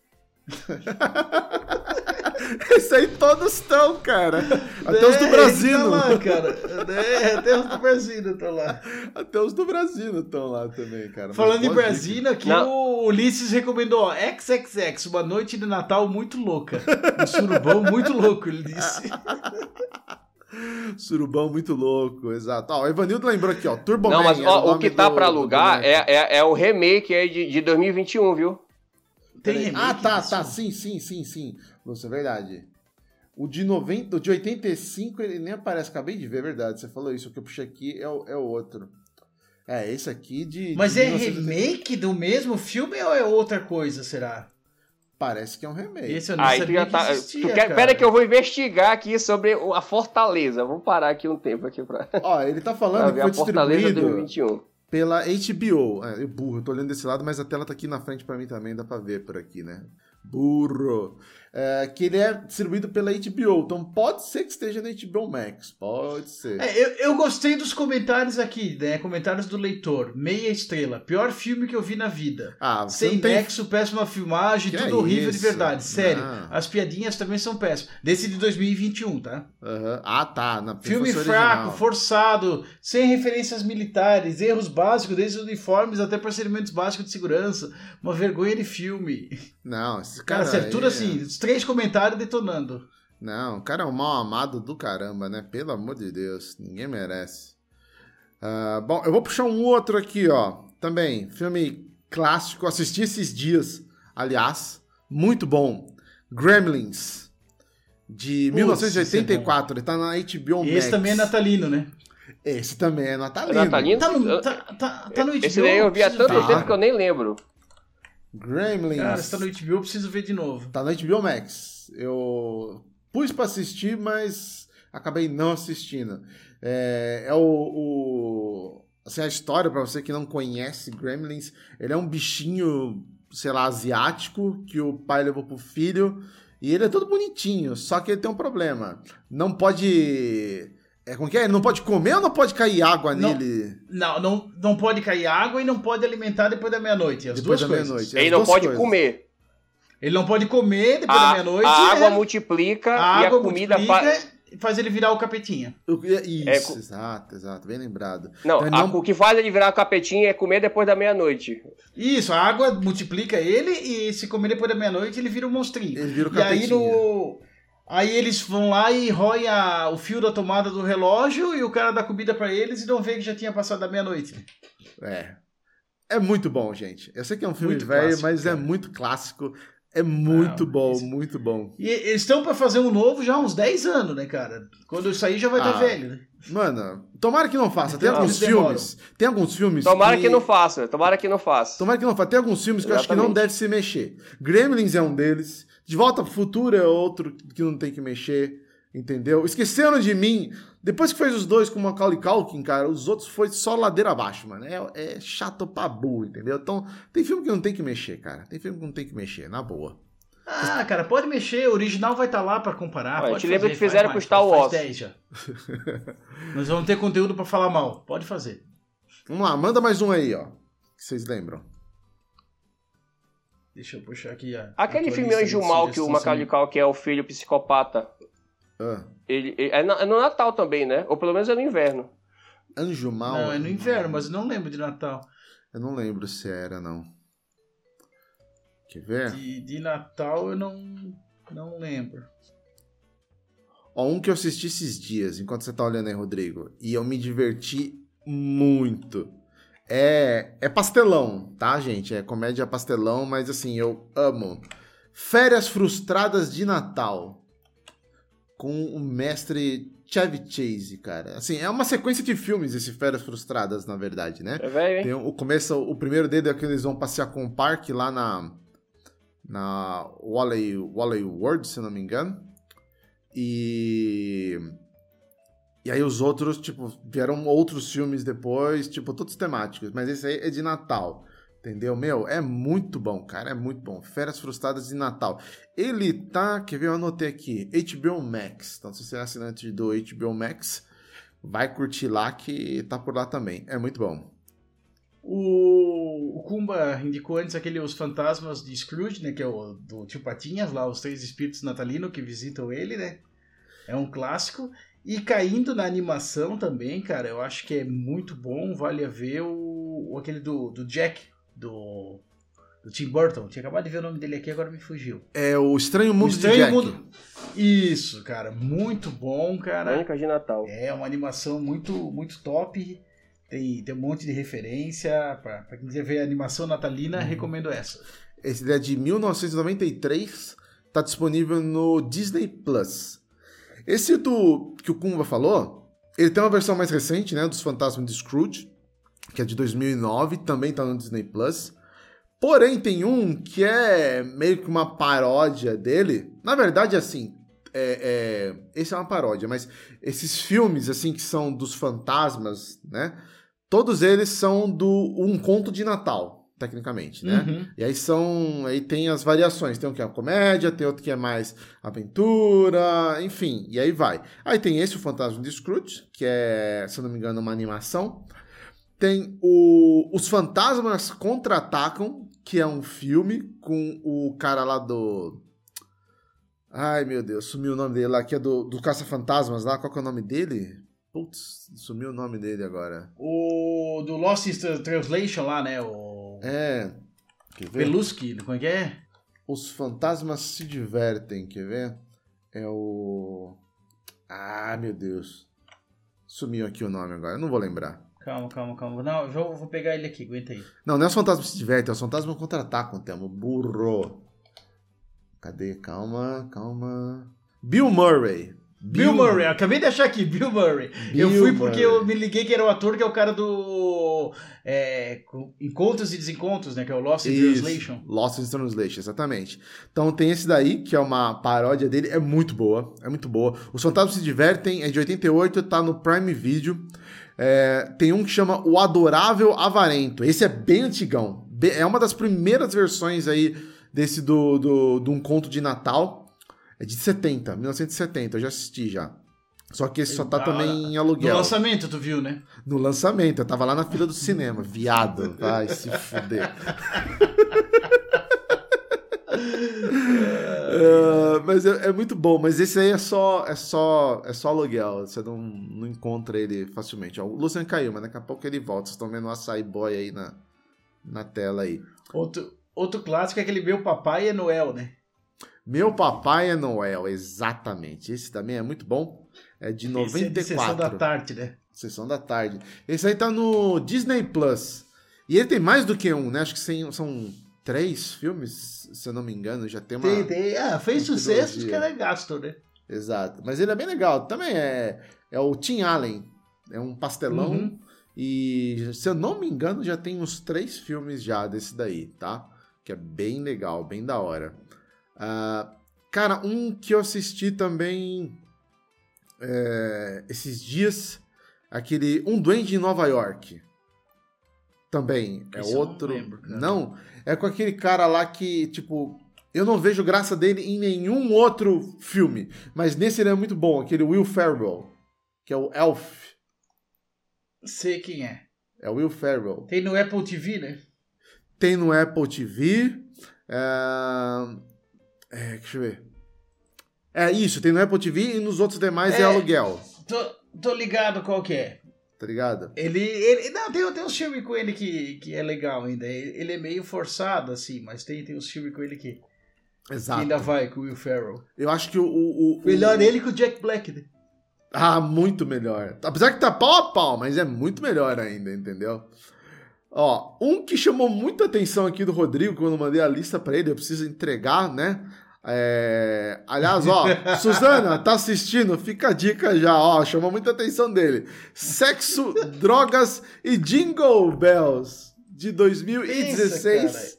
*laughs* *laughs* Esse aí todos estão, cara. *laughs* Até os do É, Brasil. Tá lá, cara. É, até os do Brasil estão lá. *laughs* Até os do Brasil estão lá também, cara. Falando em. Brasil, aqui Não. o Ulisses recomendou, ó, XXX, uma noite de Natal muito louca. Um surubão muito louco, ele disse. Surubão muito louco, exato. Ó, o Evanildo lembrou aqui, ó. Turbo Não, Man mas ó, o que tá do- pra alugar é, é, é o remake aí de, de 2021, viu? Tem Peraí. remake Ah, tá, disso? tá. Sim, sim, sim, sim. Lúcio, é verdade. O de 90, o de 85, ele nem aparece. Acabei de ver, é verdade. Você falou isso. O que eu puxei aqui é o, é o outro. É, esse aqui de. Mas de é 1980. remake do mesmo filme ou é outra coisa, será? Parece que é um remake. Esse eu não tu sabia já que tá. existia, tu quer, cara. pera que eu vou investigar aqui sobre a Fortaleza. Vamos parar aqui um tempo aqui pra, Ó, ele tá *laughs* pra falando que ver foi a Fortaleza distribuído 2021. Pela HBO. É, eu burro, eu tô olhando desse lado, mas a tela tá aqui na frente pra mim também, dá pra ver por aqui, né? Burro. É, que ele é distribuído pela HBO. Então pode ser que esteja na HBO Max. Pode ser. É, eu, eu gostei dos comentários aqui, né? Comentários do leitor. Meia estrela. Pior filme que eu vi na vida. Ah, Sem tem nexo, péssima filmagem, Que tudo é horrível de isso? verdade. Sério. Não. As piadinhas também são péssimas. Desse de 2021, tá? Aham. Ah, tá. Na Filme fraco, original. forçado, sem referências militares, erros básicos, desde os uniformes até procedimentos básicos de segurança. Uma vergonha de filme. Não, esse Cara, cara. sério, tudo é- assim, os três comentários detonando. Não, o cara é um mal amado do caramba, né? Pelo amor de Deus. Ninguém merece. Ah, bom, eu vou puxar um outro aqui, ó. Também, filme clássico. Assisti esses dias, aliás. Muito bom. Gremlins. De Putz, 1984. Ele tá na HBO Max. Esse também é natalino, né? Esse também é É natalino. natalino? Tá no, tá, tá, tá no HBO. Esse daí eu vi há tanto ver. tempo que eu nem lembro. Gremlins. Cara, se tá no HBO, eu preciso ver de novo. Tá na HBO Max. Eu pus pra assistir, mas acabei não assistindo. É, é o, o- Assim, a história, pra você que não conhece Gremlins, ele é um bichinho, sei lá, asiático, que o pai levou pro filho, e ele é todo bonitinho, só que ele tem um problema. Não pode... É, como que é? Ele não pode comer ou não pode cair água Não. nele Não, não, não pode cair água e não pode alimentar depois da meia-noite. As depois duas da coisas. meia-noite? Ele não pode coisas. comer. Ele não pode comer depois da A, meia-noite. a água é- multiplica a e a água comida multiplica faz. e faz ele virar o capetinha. Eu- Isso, É, exato, exato, bem lembrado. Não, Então a- não- o que faz ele virar capetinha é comer depois da meia-noite. Isso, a água multiplica ele e se comer depois da meia-noite ele vira um monstrinho. Ele vira o E aí capetinha. no. Aí eles vão lá e roem a- o fio da tomada do relógio e o cara dá comida pra eles e não vê que já tinha passado da meia-noite. É. É muito bom, gente. Eu sei que é um filme Muito velho, clássico, mas é cara. muito clássico. É muito Não, bom, muito bom. E eles estão pra fazer um novo já há uns 10 anos, né, cara? Quando eu sair já vai estar Ah. velho, né? Mano, tomara que não faça. Tem Então, alguns filmes. Tem alguns filmes. Tomara que não faça, tomara que não faça. Tomara que não faça. Tem alguns filmes que eu acho que não Exatamente. deve se mexer. Gremlins é um deles. De Volta pro Futuro é outro que não tem que mexer. Entendeu? Esqueceram de mim. Depois que fez os dois com o Macaulay Culkin, cara, os outros foi só ladeira abaixo, mano. É, é chato pra burro, entendeu? Então, tem filme que não tem que mexer, cara. Tem filme que não tem que mexer, na boa. Ah, cara, pode mexer, o original vai estar lá pra comparar. Olha, pode te lembra fazer, que fizeram com Star Wars. 10 já. Nós vamos ter conteúdo pra falar mal. Pode fazer. Vamos lá, manda mais um aí, ó. Que vocês lembram. Deixa eu puxar aqui a. Aquele filme Anjo de Mal que o sugestões Macaulay Culkin é o filho psicopata. Ah, Ele, ele- é, no, é no Natal também, né? Ou pelo menos é no inverno. Anjo Mal. Não, é no inverno, mas eu não lembro de Natal. Eu não lembro se era, não. Quer ver? De, de Natal eu não, não lembro. Ó, um que eu assisti esses dias, enquanto você tá olhando aí, Rodrigo, e eu me diverti muito. É, é pastelão, tá, gente? É comédia pastelão, mas assim, eu amo. Férias Frustradas de Natal. Com o mestre Chevy Chase, cara. Assim, é uma sequência de filmes esse Férias Frustradas, na verdade, né? É velho? Tem o começo, o primeiro dele é que eles vão passear com o parque lá na na Wally, Wally World, se não me engano. E e aí os outros, tipo, vieram outros filmes depois, tipo, todos temáticos, mas esse aí é de Natal. Entendeu? Meu, é muito bom, cara, é muito bom. Férias Frustradas de Natal. Ele tá, quer ver, eu anotei aqui, HBO Max. Então, se você é assinante do HBO Max, vai curtir lá que tá por lá também. É muito bom. O, o Kumba indicou antes aquele Os Fantasmas de Scrooge, né? Que é o do Tio Patinhas, lá, os três espíritos natalinos que visitam ele, né? É um clássico. E caindo na animação também, cara, eu acho que é muito bom, vale a ver o, aquele do, do Jack, do, do Tim Burton. Tinha acabado de ver o nome dele aqui, agora me fugiu. É o Estranho Mundo o Estranho de Jack. Mundo. Isso, cara, muito bom, cara. Crônicas de Natal. É uma animação muito, muito top. Tem, tem um monte de referência. Pra, pra quem quiser ver a animação natalina, Uhum. recomendo essa. Esse é de 1993, tá disponível no Disney Plus. Esse do que o Kumba falou, ele tem uma versão mais recente, né, dos Fantasmas de Scrooge, que é de 2009, também tá no Disney Plus. Porém, tem um que é meio que uma paródia dele. Na verdade, assim, é, é, esse é uma paródia, mas esses filmes, assim, que são dos fantasmas, né? Todos eles são do um conto de Natal, tecnicamente, né? Uhum. E aí são. Aí tem as variações. Tem um que é comédia, tem outro que é mais aventura, enfim, e aí vai. Aí tem esse, o Fantasma de Scrooge, que é, se eu não me engano, uma animação. Tem o Os Fantasmas Contra-Atacam, que é um filme com o cara lá do. Ai, meu Deus, sumiu o nome dele lá, que é do, do Caça-Fantasmas lá. Qual que é o nome dele? Putz, sumiu o nome dele agora. O do Lost Translation lá, né? O É. Quer ver? Pelusky, como é que é? Os fantasmas se divertem, quer ver? É o. Ah, meu Deus. Sumiu aqui o nome agora, eu não vou lembrar. Calma, calma, calma. Não, eu vou, pegar ele aqui, aguenta aí. Não, não é os fantasmas se divertem, é os fantasmas contra-atacam, Temo. Burro. Cadê? Calma, calma. Bill Murray. Bill, Murray, acabei de achar aqui, Bill Murray. eu Bill fui porque Murray. eu me liguei que era o ator que é o cara do é, Encontros e Desencontros, né? Que é o Lost in Translation. Lost in Translation, exatamente. Então tem esse daí, que é uma paródia dele, é muito boa, é muito boa. Os Fantasmas se Divertem, é de 88, tá no Prime Video. É, tem um que chama O Adorável Avarento, esse é bem antigão. É uma das primeiras versões aí desse do, do, de um conto de Natal. É de 70, 1970, eu já assisti já. Só que esse só tá também em No aluguel. lançamento, tu viu, né? No lançamento, eu tava lá na fila do cinema. Viado, vai se fuder. *laughs* É, mas é, é muito bom, mas esse aí é só é só é só aluguel, você não, não encontra ele facilmente. Ó, o Lucian caiu, mas daqui a pouco ele volta. Vocês estão vendo o açaí boy aí na, na tela aí. Outro, outro clássico é aquele Meu Papai é Noel, né? Meu Papai é Noel, exatamente. Esse também é muito bom. É de Esse é de Sessão 94. da tarde, né? Sessão da tarde. Esse aí tá no Disney Plus. E ele tem mais do que um, né? Acho que são três filmes, se eu não me engano. Já tem uma. Tem, tem. Ah, fez sucesso que era gasto, né? Exato. Mas ele é bem legal. Também é, é o Tim Allen. É um pastelão. Uhum. E, se eu não me engano, já tem uns três filmes já desse daí, tá? Que é bem legal, bem da hora. Cara, um que eu assisti também é, esses dias, aquele Um Duende em Nova York. Também é Esse eu não outro. lembro, não, é com aquele cara lá que, tipo, eu não vejo graça dele em nenhum outro filme, mas nesse ele é muito bom, aquele Will Ferrell, que é o Elf. Sei quem é. É o Will Ferrell. Tem no Apple TV, né? Tem no Apple TV. É... é, deixa eu ver. É isso, tem no Apple TV e nos outros demais é, É. aluguel, Tô, tô ligado qual que é. tá ligado? Ele, ele não, tem, tem uns filmes com ele que, que é legal ainda. Ele é meio forçado, assim, mas tem, tem uns filmes com ele que, que Exato. ainda vai, com o Will Ferrell. Eu acho que o. o, o- Melhor o- ele que o Jack Black, né? Ah, muito melhor. Apesar que tá pau a pau, mas é muito melhor ainda, entendeu? Ó, um que chamou muita atenção aqui do Rodrigo quando eu mandei a lista pra ele, eu preciso entregar, né? É... Aliás, ó, Suzana, tá assistindo? Fica a dica já, ó, chamou muita atenção dele. Sexo, drogas e Jingle Bells de 2016. Isso,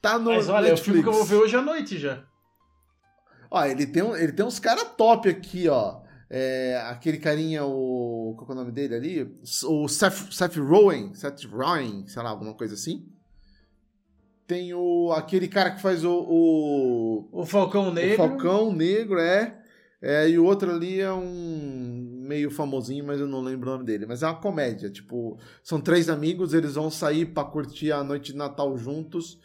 tá no Mas olha, Netflix. é o filme que eu vou ver hoje à noite já. Ó, ele tem, um- ele tem uns caras top aqui, ó. É, aquele carinha, o. Qual é o nome dele ali? O Seth, Seth Rowan. Seth Rowan, sei lá, alguma coisa assim. Tem o. aquele cara que faz o. o, O Falcão o Negro. Falcão Negro, é. É, E o outro ali é um meio famosinho, mas eu não lembro o nome dele. Mas é uma comédia, tipo, são três amigos, eles vão sair pra curtir a noite de Natal juntos.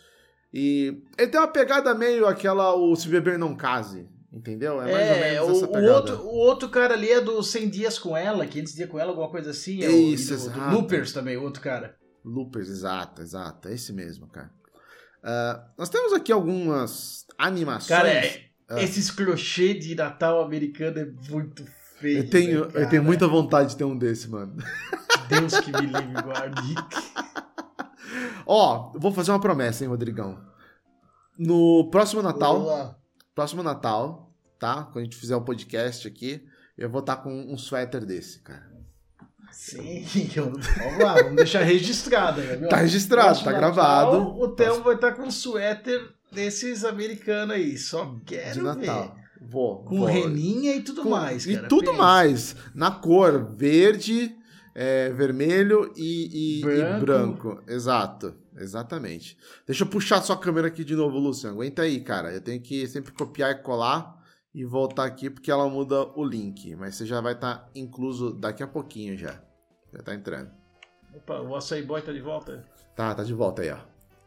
E ele tem uma pegada meio aquela o Se Beber Não Case, entendeu? É mais ou É, menos o, essa o pegada. outro, o outro cara ali é do 100 Dias com Ela, 500 Dias com Ela, alguma coisa assim. É Isso, o, do, do. Loopers também, o outro cara. Loopers, exato, exato. É esse mesmo, cara. Ah, nós temos aqui algumas animações. Cara, é- Ah. esses crochê de Natal americano é muito feio. eu tenho, né, eu tenho muita vontade de ter um desse, mano. Deus que me livre guarde. *laughs* Ó, eu vou fazer uma promessa, hein, Rodrigão. No próximo Natal, Boa. próximo Natal, tá? Quando a gente fizer o podcast aqui, eu vou estar com um suéter desse, cara. Sim, *laughs* vamos lá, vamos deixar registrado. viu? Tá registrado, tá Natal, gravado. O Theo vai estar com um suéter desses americanos aí, só quero de Natal. ver. Vou. Com vou. reninha e tudo Com- mais, E cara. tudo pensa. mais. Na cor verde, é, vermelho e, e- e Branco. branco. Exato. Exatamente. Deixa eu puxar sua câmera aqui de novo, Luciano. Aguenta aí, cara. Eu tenho que sempre copiar e colar e voltar aqui porque ela muda o link. Mas você já vai estar incluso daqui a pouquinho já. Já tá entrando. Opa, o açaí boy tá de volta. Tá, tá de volta aí, ó.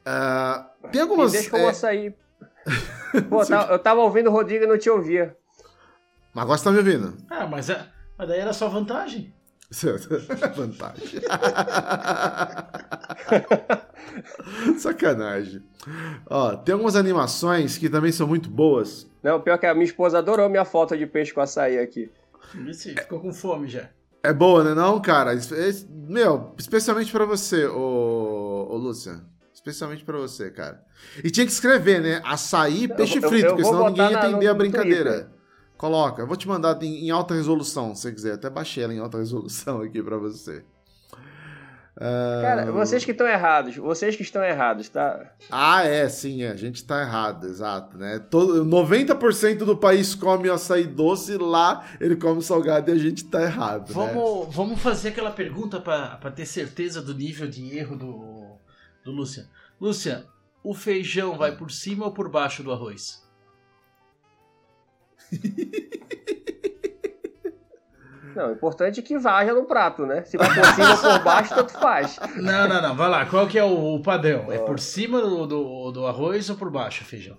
Ah, tem algumas. deixa *laughs* que eu é, vou sair. Pô, tá- eu tava ouvindo o Rodrigo e não te ouvia. Mas agora você tá me ouvindo? Ah, mas, é, mas daí era só vantagem. *laughs* Vantagem. *laughs* Sacanagem. Ó, tem algumas animações que também são muito boas. Não, pior que a minha esposa adorou minha foto de peixe com açaí aqui. Esse ficou com fome já. É boa, né não, cara? Meu, especialmente pra você, ô, ô Lúcia. Especialmente pra você, cara. E tinha que escrever, né? Açaí, peixe eu- frito, eu porque vou senão ninguém ia entender a brincadeira. Twitter. Coloca. Eu vou te mandar em, em alta resolução, se você quiser. Até baixei ela em alta resolução *laughs* aqui pra você. Ah, Cara, vocês que estão errados, vocês que estão errados, tá? Ah, é, sim, é, a gente tá errado, exato, né? Todo, 90% do país come açaí doce, lá ele come salgado e a gente tá errado, né? Vamos, vamos fazer aquela pergunta pra pra ter certeza do nível de erro do, do Lúcia. Lúcia, o feijão vai por cima ou por baixo do arroz? *laughs* Não, o importante é que vaja no prato, né? Se vai por cima ou por baixo, tanto faz. Não, não, não. Vai lá. Qual que é o, o padrão? É por cima do, do, do arroz ou por baixo o feijão?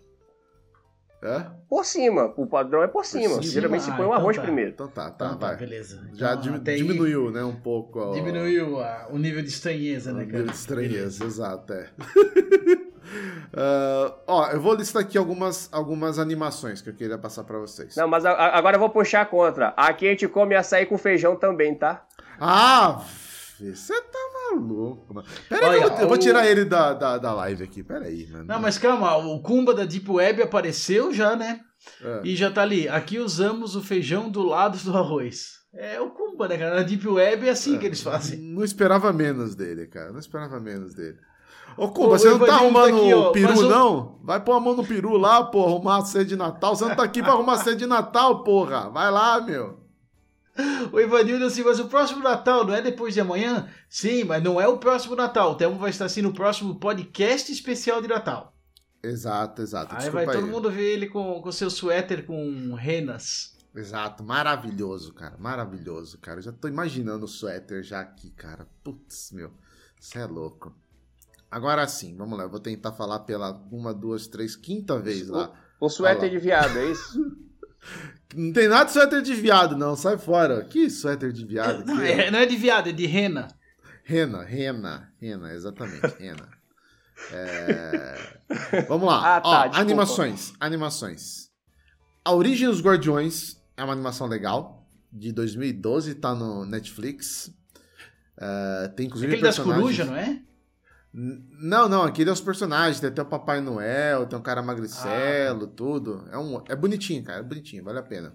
É? Por cima. O padrão é por cima. cima? Geralmente se Ah, põe o então arroz tá. primeiro. Então tá, tá, Então vai. beleza. Já Então, dim- até aí diminuiu, né, um pouco. ó, Diminuiu a- o nível de estranheza, o né, nível cara? de estranheza, exato, é. *laughs* Ah, ó, eu vou listar aqui algumas, algumas animações que eu queria passar pra vocês. Não, mas a- a- agora eu vou puxar contra. Aqui a gente come açaí com feijão também, tá? Ah, você tá maluco, mano. Pera aí, Olha, eu, vou, eu vou o- tirar ele da, da, da live aqui, pera aí, mano. Não, mas calma, o Kumba da Deep Web apareceu já, né? É. E já tá ali. Aqui usamos o feijão do lado do arroz. É o Kumba, né, cara? Na Deep Web é assim que eles fazem. Não esperava menos dele, cara. Não esperava menos dele. Ô, Cuba, você não tá arrumando aqui, ó, o peru, não? Vai pôr a mão no peru lá, pô, arrumar a ceia de Natal. Você não tá aqui pra arrumar a ceia de Natal, porra. Vai lá, meu. O Ivanildo assim, mas o próximo Natal não é depois de amanhã? Sim, mas não é o próximo Natal. O Temo vai estar assim no próximo podcast especial de Natal. Exato, exato. Aí Desculpa vai aí. todo mundo ver ele com o seu suéter com renas. Exato, maravilhoso, cara. Maravilhoso, cara. Eu já tô imaginando o suéter já aqui, cara. Putz, meu. Você é louco. Agora sim, vamos lá. Eu vou tentar falar pela uma, duas, três, quinta vez lá. Um suéter Olha lá. de viado, é isso? *laughs* Não tem nada de suéter de viado, não. Sai fora. Que suéter de viado? Não Que é, não é de viado, é de rena. Rena, rena, rena, exatamente, rena. É, Vamos lá. *laughs* Ah, tá, Ó, desculpa. animações, animações. A Origem dos Guardiões é uma animação legal, de 2012, tá no Netflix. É, tem inclusive Aquele das personagens- corujas, não é? Não, não, aquele é os personagens, tem até o Papai Noel, tem um cara magricelo, ah. tudo. É, um, é bonitinho, cara, é bonitinho, vale a pena.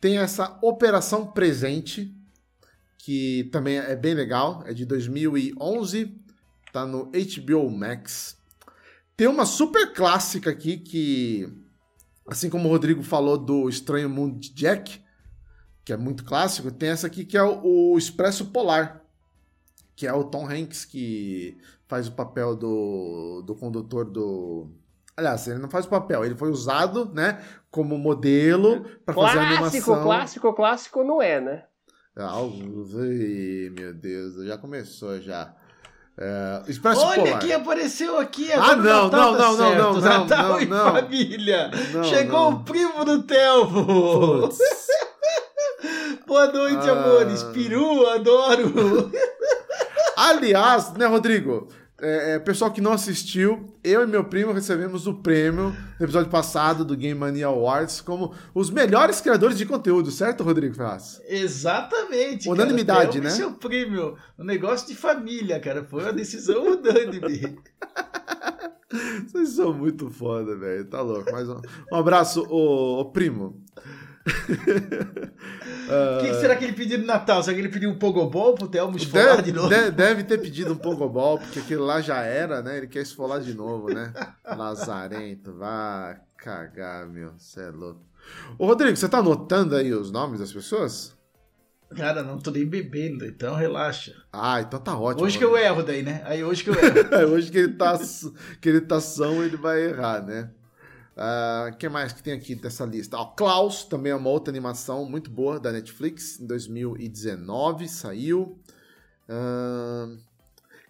Tem essa Operação Presente, que também é bem legal, é de 2011, tá no HBO Max. Tem uma super clássica aqui que, assim como o Rodrigo falou do Estranho Mundo de Jack, que é muito clássico, tem essa aqui que é o, o Expresso Polar, que é o Tom Hanks que faz o papel do, do condutor do. Aliás, ele não faz o papel, ele foi usado, né, como modelo para fazer animação. Clássico, clássico, clássico não é, né? Algo, meu Deus, já começou já. É, Expresso Olha Polar. quem apareceu aqui agora. Ah, não, Natal não, tá não, não, não, Natal não, e não. família. Não, Chegou não. o primo do Telmo. *laughs* Boa noite, Ah. amores. Peru, adoro. *laughs* Aliás, né, Rodrigo? É, é, pessoal que não assistiu, eu e meu primo recebemos o prêmio no episódio passado do Game Mania Awards como os melhores criadores de conteúdo, certo, Rodrigo Ferraz? Exatamente. Unanimidade, cara. Telmo e né? seu prêmio. Um negócio de família, cara. Foi uma decisão *laughs* unânime. Vocês são muito foda, velho. Tá louco. Mas um, um abraço, ô, ô primo. O *laughs* que, que será que ele pediu no Natal? Será que ele pediu um pogobol pro Telmo esfolar Deve, de novo? de- deve ter pedido um pogobol, porque aquele lá já era, né? Ele quer esfolar de novo, né? *laughs* Lazarento, vá cagar, meu. Você é louco. Ô, Rodrigo, você tá anotando aí os nomes das pessoas? Cara, não tô nem bebendo, então relaxa. Ah, então tá ótimo. Hoje que eu erro daí, né? Aí hoje que eu erro. *laughs* Hoje que ele tá, que ele tá são, ele vai errar, né? O que mais que tem aqui dessa lista? Ó, Klaus, também é uma outra animação muito boa da Netflix, em 2019 saiu. Ah,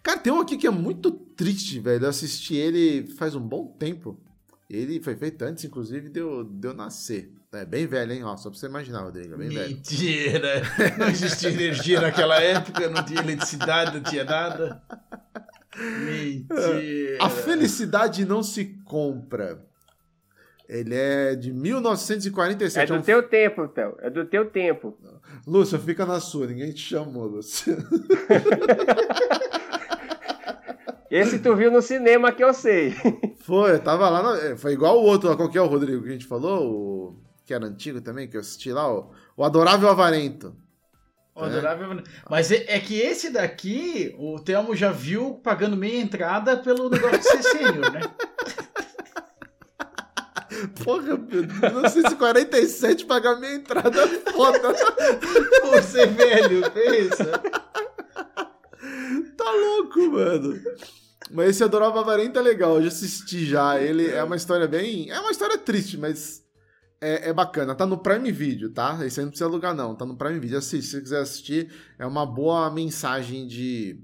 cara, tem um aqui que é muito triste, velho. Eu assisti ele faz um bom tempo. Ele foi feito antes, inclusive, de eu, de eu nascer. É bem velho, hein? Ó, só pra você imaginar, Rodrigo, é bem velho. Mentira! Não existia energia naquela época, não tinha eletricidade, não tinha nada. *laughs* Mentira! A felicidade não se compra. Ele é de É 1947. do um teu tempo, Theo. É do teu tempo. Lúcio, fica na sua, ninguém te chamou, Lúcio. *laughs* Esse tu viu no cinema que eu sei. *laughs* Foi, eu tava lá, no- é, foi igual o outro, lá, qual que é o Rodrigo que a gente falou, o, que era antigo também, que eu assisti lá, o, o Adorável Avarento. O adorável- Mas é, é que esse daqui, o Telmo já viu pagando meia entrada pelo negócio de ser sênior, né? *laughs* Porra, meu, 1947 pagar minha entrada é foda. *laughs* Por ser velho, pensa. Tá louco, mano. Mas esse Adorável Avarento é legal, eu já assisti já. Ele é uma história bem. É uma história triste, mas é, é bacana. Tá no Prime Video, tá? Esse aí não precisa alugar, não. Tá no Prime Video. Assiste, se você quiser assistir, é uma boa mensagem de,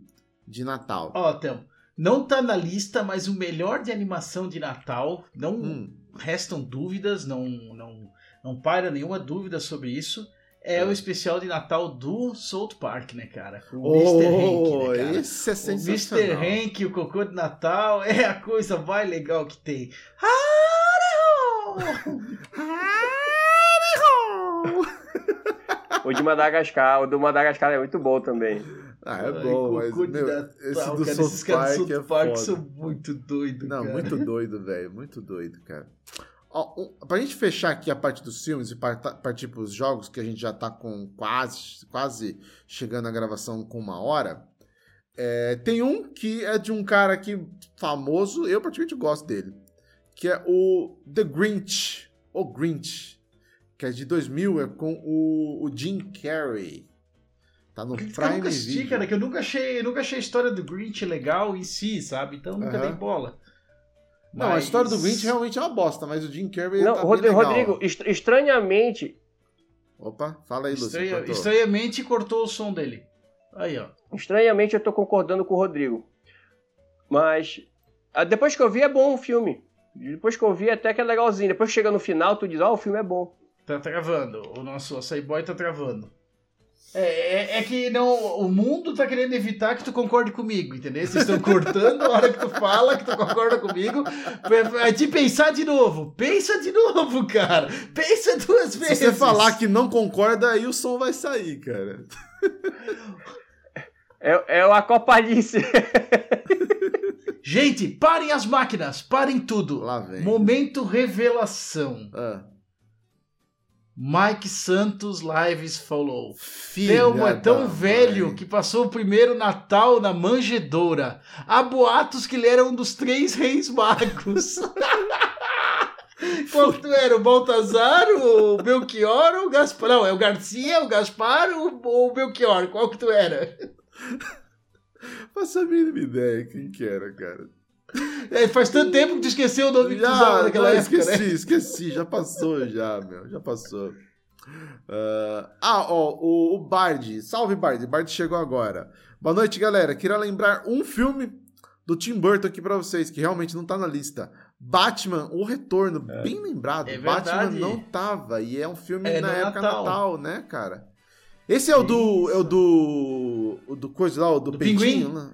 de Natal. Ó, Telmo, não tá na lista, mas o melhor de animação de Natal, não Hum, restam dúvidas, não, não, não paira nenhuma dúvida sobre isso. É, o especial de Natal do South Park, né, cara? Com o Mr. Hank, né, cara? esse é O. Mr. Hank, o cocô de Natal, é a coisa mais legal que tem. *laughs* O de Madagascar. O do Madagascar é muito bom também. Ah, é Ai, bom, mas meu, Natal, esse do cara, South esses caras do Park é South Park são muito doidos, Não, cara. muito doido, velho. Muito doido, cara. Ó, um, pra gente fechar aqui a parte dos filmes e partir pros jogos, que a gente já tá com quase, quase chegando à gravação com uma hora. é, tem um que é de um cara aqui famoso, eu praticamente gosto dele. Que é o The Grinch. O Grinch. Que é de 2000, é com o, o Jim Carrey. Tá no Que eu Prime nunca assisti, Video. cara, que eu nunca achei, nunca achei a história do Grinch legal em si, sabe? Então nunca Aham. dei bola. Não, a história do Grinch realmente é uma bosta, mas o Jim Carrey Não, tá Rod- bem legal. Rodrigo, est- estranhamente, Opa, fala aí, Lúcio. Estranha- cortou. estranhamente cortou o som dele. Aí, ó. estranhamente eu tô concordando com o Rodrigo. Mas ah, depois que eu vi é bom o filme. Depois que eu vi até que é legalzinho. Depois que chega no final, tu diz, ó, o filme é bom. Tá travando. O nosso açaí boy tá travando. É, é, é que não, o mundo tá querendo evitar que tu concorde comigo, entendeu? Vocês estão cortando a hora que tu fala que tu concorda comigo. Vai te pensar de novo. Pensa de novo, cara. Pensa duas Se vezes. você falar que não concorda, aí o som vai sair, cara. É, é a copalice. Gente, parem as máquinas, parem tudo. Lá vem. Momento revelação. Ah, Mike Santos Lives falou. Thelmo é tão velho mãe. que passou o primeiro Natal na manjedoura. Há boatos que ele era um dos três reis magos. Qual que tu era? O Baltazar, o Belchior ou o Gaspar? Não, é o Garcia, o Gaspar ou o Belchior? Qual que tu era? Faço a mínima ideia quem que era, cara. *laughs* É, faz tanto tempo que tu esqueceu o nome que tu usava Já, naquela não, época, esqueci, né? esqueci, já passou já, meu, já passou. Ah, ah, ó, o, o Bard, salve Bard, Bard chegou agora. Boa noite, galera. Queria lembrar um filme do Tim Burton aqui pra vocês, que realmente não tá na lista. Batman, O Retorno, bem lembrado. É Batman não tava, e é um filme É na no época Natal. Natal. né, cara? Esse é o do, Isso. é o do, o do coisa lá, o do, Do peitinho, pinguim? né?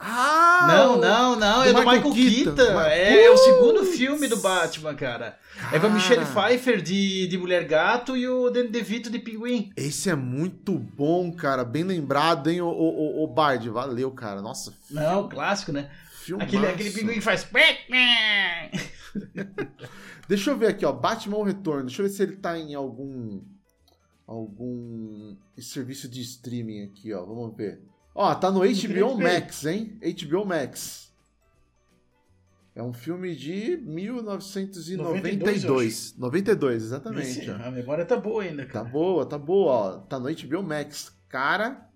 Ah! Não, o- não, não, do é do Michael Michael Keaton. Keaton. É, é o segundo filme do Batman, cara. É com a Michelle Cara. Pfeiffer de, de Mulher Gato e o Danny DeVito de Pinguim. Esse é muito bom, cara. Bem lembrado, hein, o, o, o Bard. Valeu, cara. Nossa, Não, clássico, né? filmaço. Aquele, aquele pinguim que faz. *laughs* Deixa eu ver aqui, ó. Batman o Retorno. Deixa eu ver se ele tá em algum. Algum serviço de streaming aqui, ó. Vamos ver. Ó, tá no HBO Max, hein? HBO Max. É um filme de 1992. 92, exatamente. Esse, ó. a memória tá boa ainda, Tá cara. boa, tá boa, ó. Tá no HBO Max. Cara,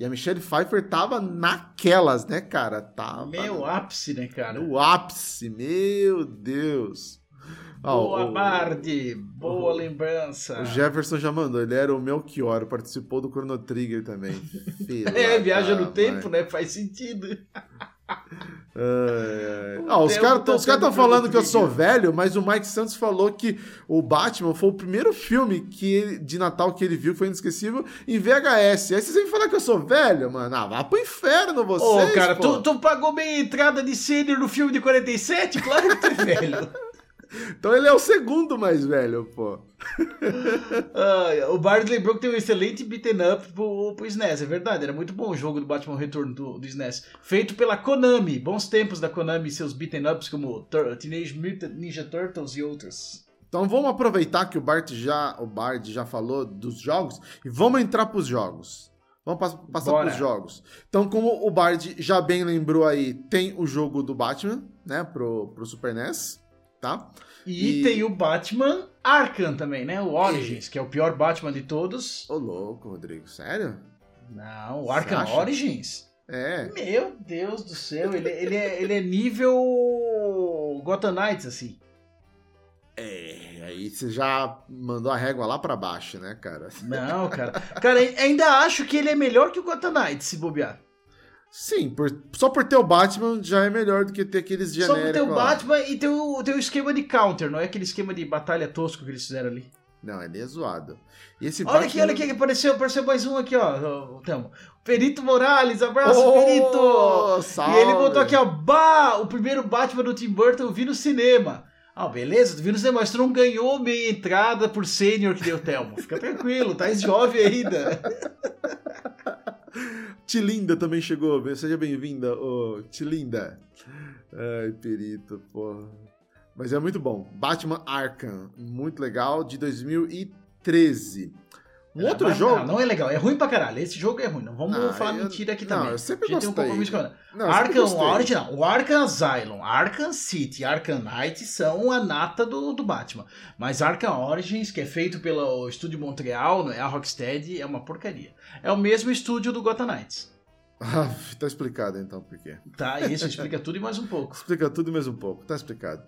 e a Michelle Pfeiffer tava naquelas, né, cara? Tava Meu ápice, né, cara? no ápice, meu Deus. Ó, Boa, Bardi. Boa lembrança. O Jefferson já mandou, ele era o Melchior, participou do Chrono Trigger também. *laughs* Filha É, viaja no tempo, né? Faz sentido. Ai. Ah, os caras tá os caras sendo estão falando que eu sou velho, mas o Mike Santos falou que o Batman foi o primeiro filme que ele- de Natal que ele viu, que foi inesquecível, em VHS. Aí vocês vêm falar que eu sou velho, mano. Ah, vá pro inferno Ô, vocês, cara, pô. tu, tu pagou bem a entrada de sênior no filme de 47? Claro que tu é velho. *laughs* Então ele é o segundo mais velho, pô. Ah, o Bard lembrou que tem um excelente beaten up pro, pro SNES, é verdade, era muito bom o jogo do Batman Retorno do, do SNES. Feito pela Konami, bons tempos da Konami e seus beaten ups como Tur- Teenage Mutant Ninja Turtles e outros. Então vamos aproveitar que o Bart já, o Bard já falou dos jogos e vamos entrar pros jogos. Vamos pass- passar Bora. pros jogos. Então, como o Bard já bem lembrou aí, tem o jogo do Batman, né, pro, pro Super NES, tá? E, E- tem o Batman Arkham também, né? O Origins, que é o pior Batman de todos. Ô, louco, Rodrigo, sério? Não, o Arkham acha? Origins. É. Meu Deus do céu, ele, ele, é, ele é nível Gotham Knights, assim. É, aí você já mandou a régua lá pra baixo, né, cara? Não, cara. Cara, ainda acho que ele é melhor que o Gotham Knights, se bobear. Sim, por- só por ter o Batman já é melhor do que ter aqueles Só genéricos por ter o. Batman e ter o, ter o esquema de counter, não é aquele esquema de batalha tosco que eles fizeram ali. Não, ele é zoado. E esse Olha Batman... aqui, olha aqui, que apareceu, apareceu mais um aqui, ó. o Tamo. Perito Morales, abraço, Ô, Perito! salve! E ele botou aqui, ó, bah, o primeiro Batman do Tim Burton eu vi no cinema. Ah, beleza, tu viu no cinema, mas tu não ganhou meia entrada por sênior que deu Telmo. Fica tranquilo, tá jovem ainda. *laughs* Tilinda também chegou. Seja bem-vinda, ô Tilinda. Ai, perito, porra. Mas é muito bom. Batman Arkham, muito legal, de 2013. Um outro jogo. Não, não é legal, é ruim pra caralho. Esse jogo é ruim, não vamos Não, falar eu- mentira aqui não, também. eu sempre gente tem um gostei. compromisso com Não, eu sempre Arkham gostei. Origin, o Arkham Asylum, Arkham City, Arkham Knight são a nata do, do Batman. Mas Arkham Origins, que é feito pelo estúdio Montreal, não é a Rocksteady, é uma porcaria. É o mesmo estúdio do Gotham Knights. Ah, tá explicado então por quê. Tá, isso explica tudo e mais um pouco. *laughs* Explica tudo e mais um pouco, tá explicado.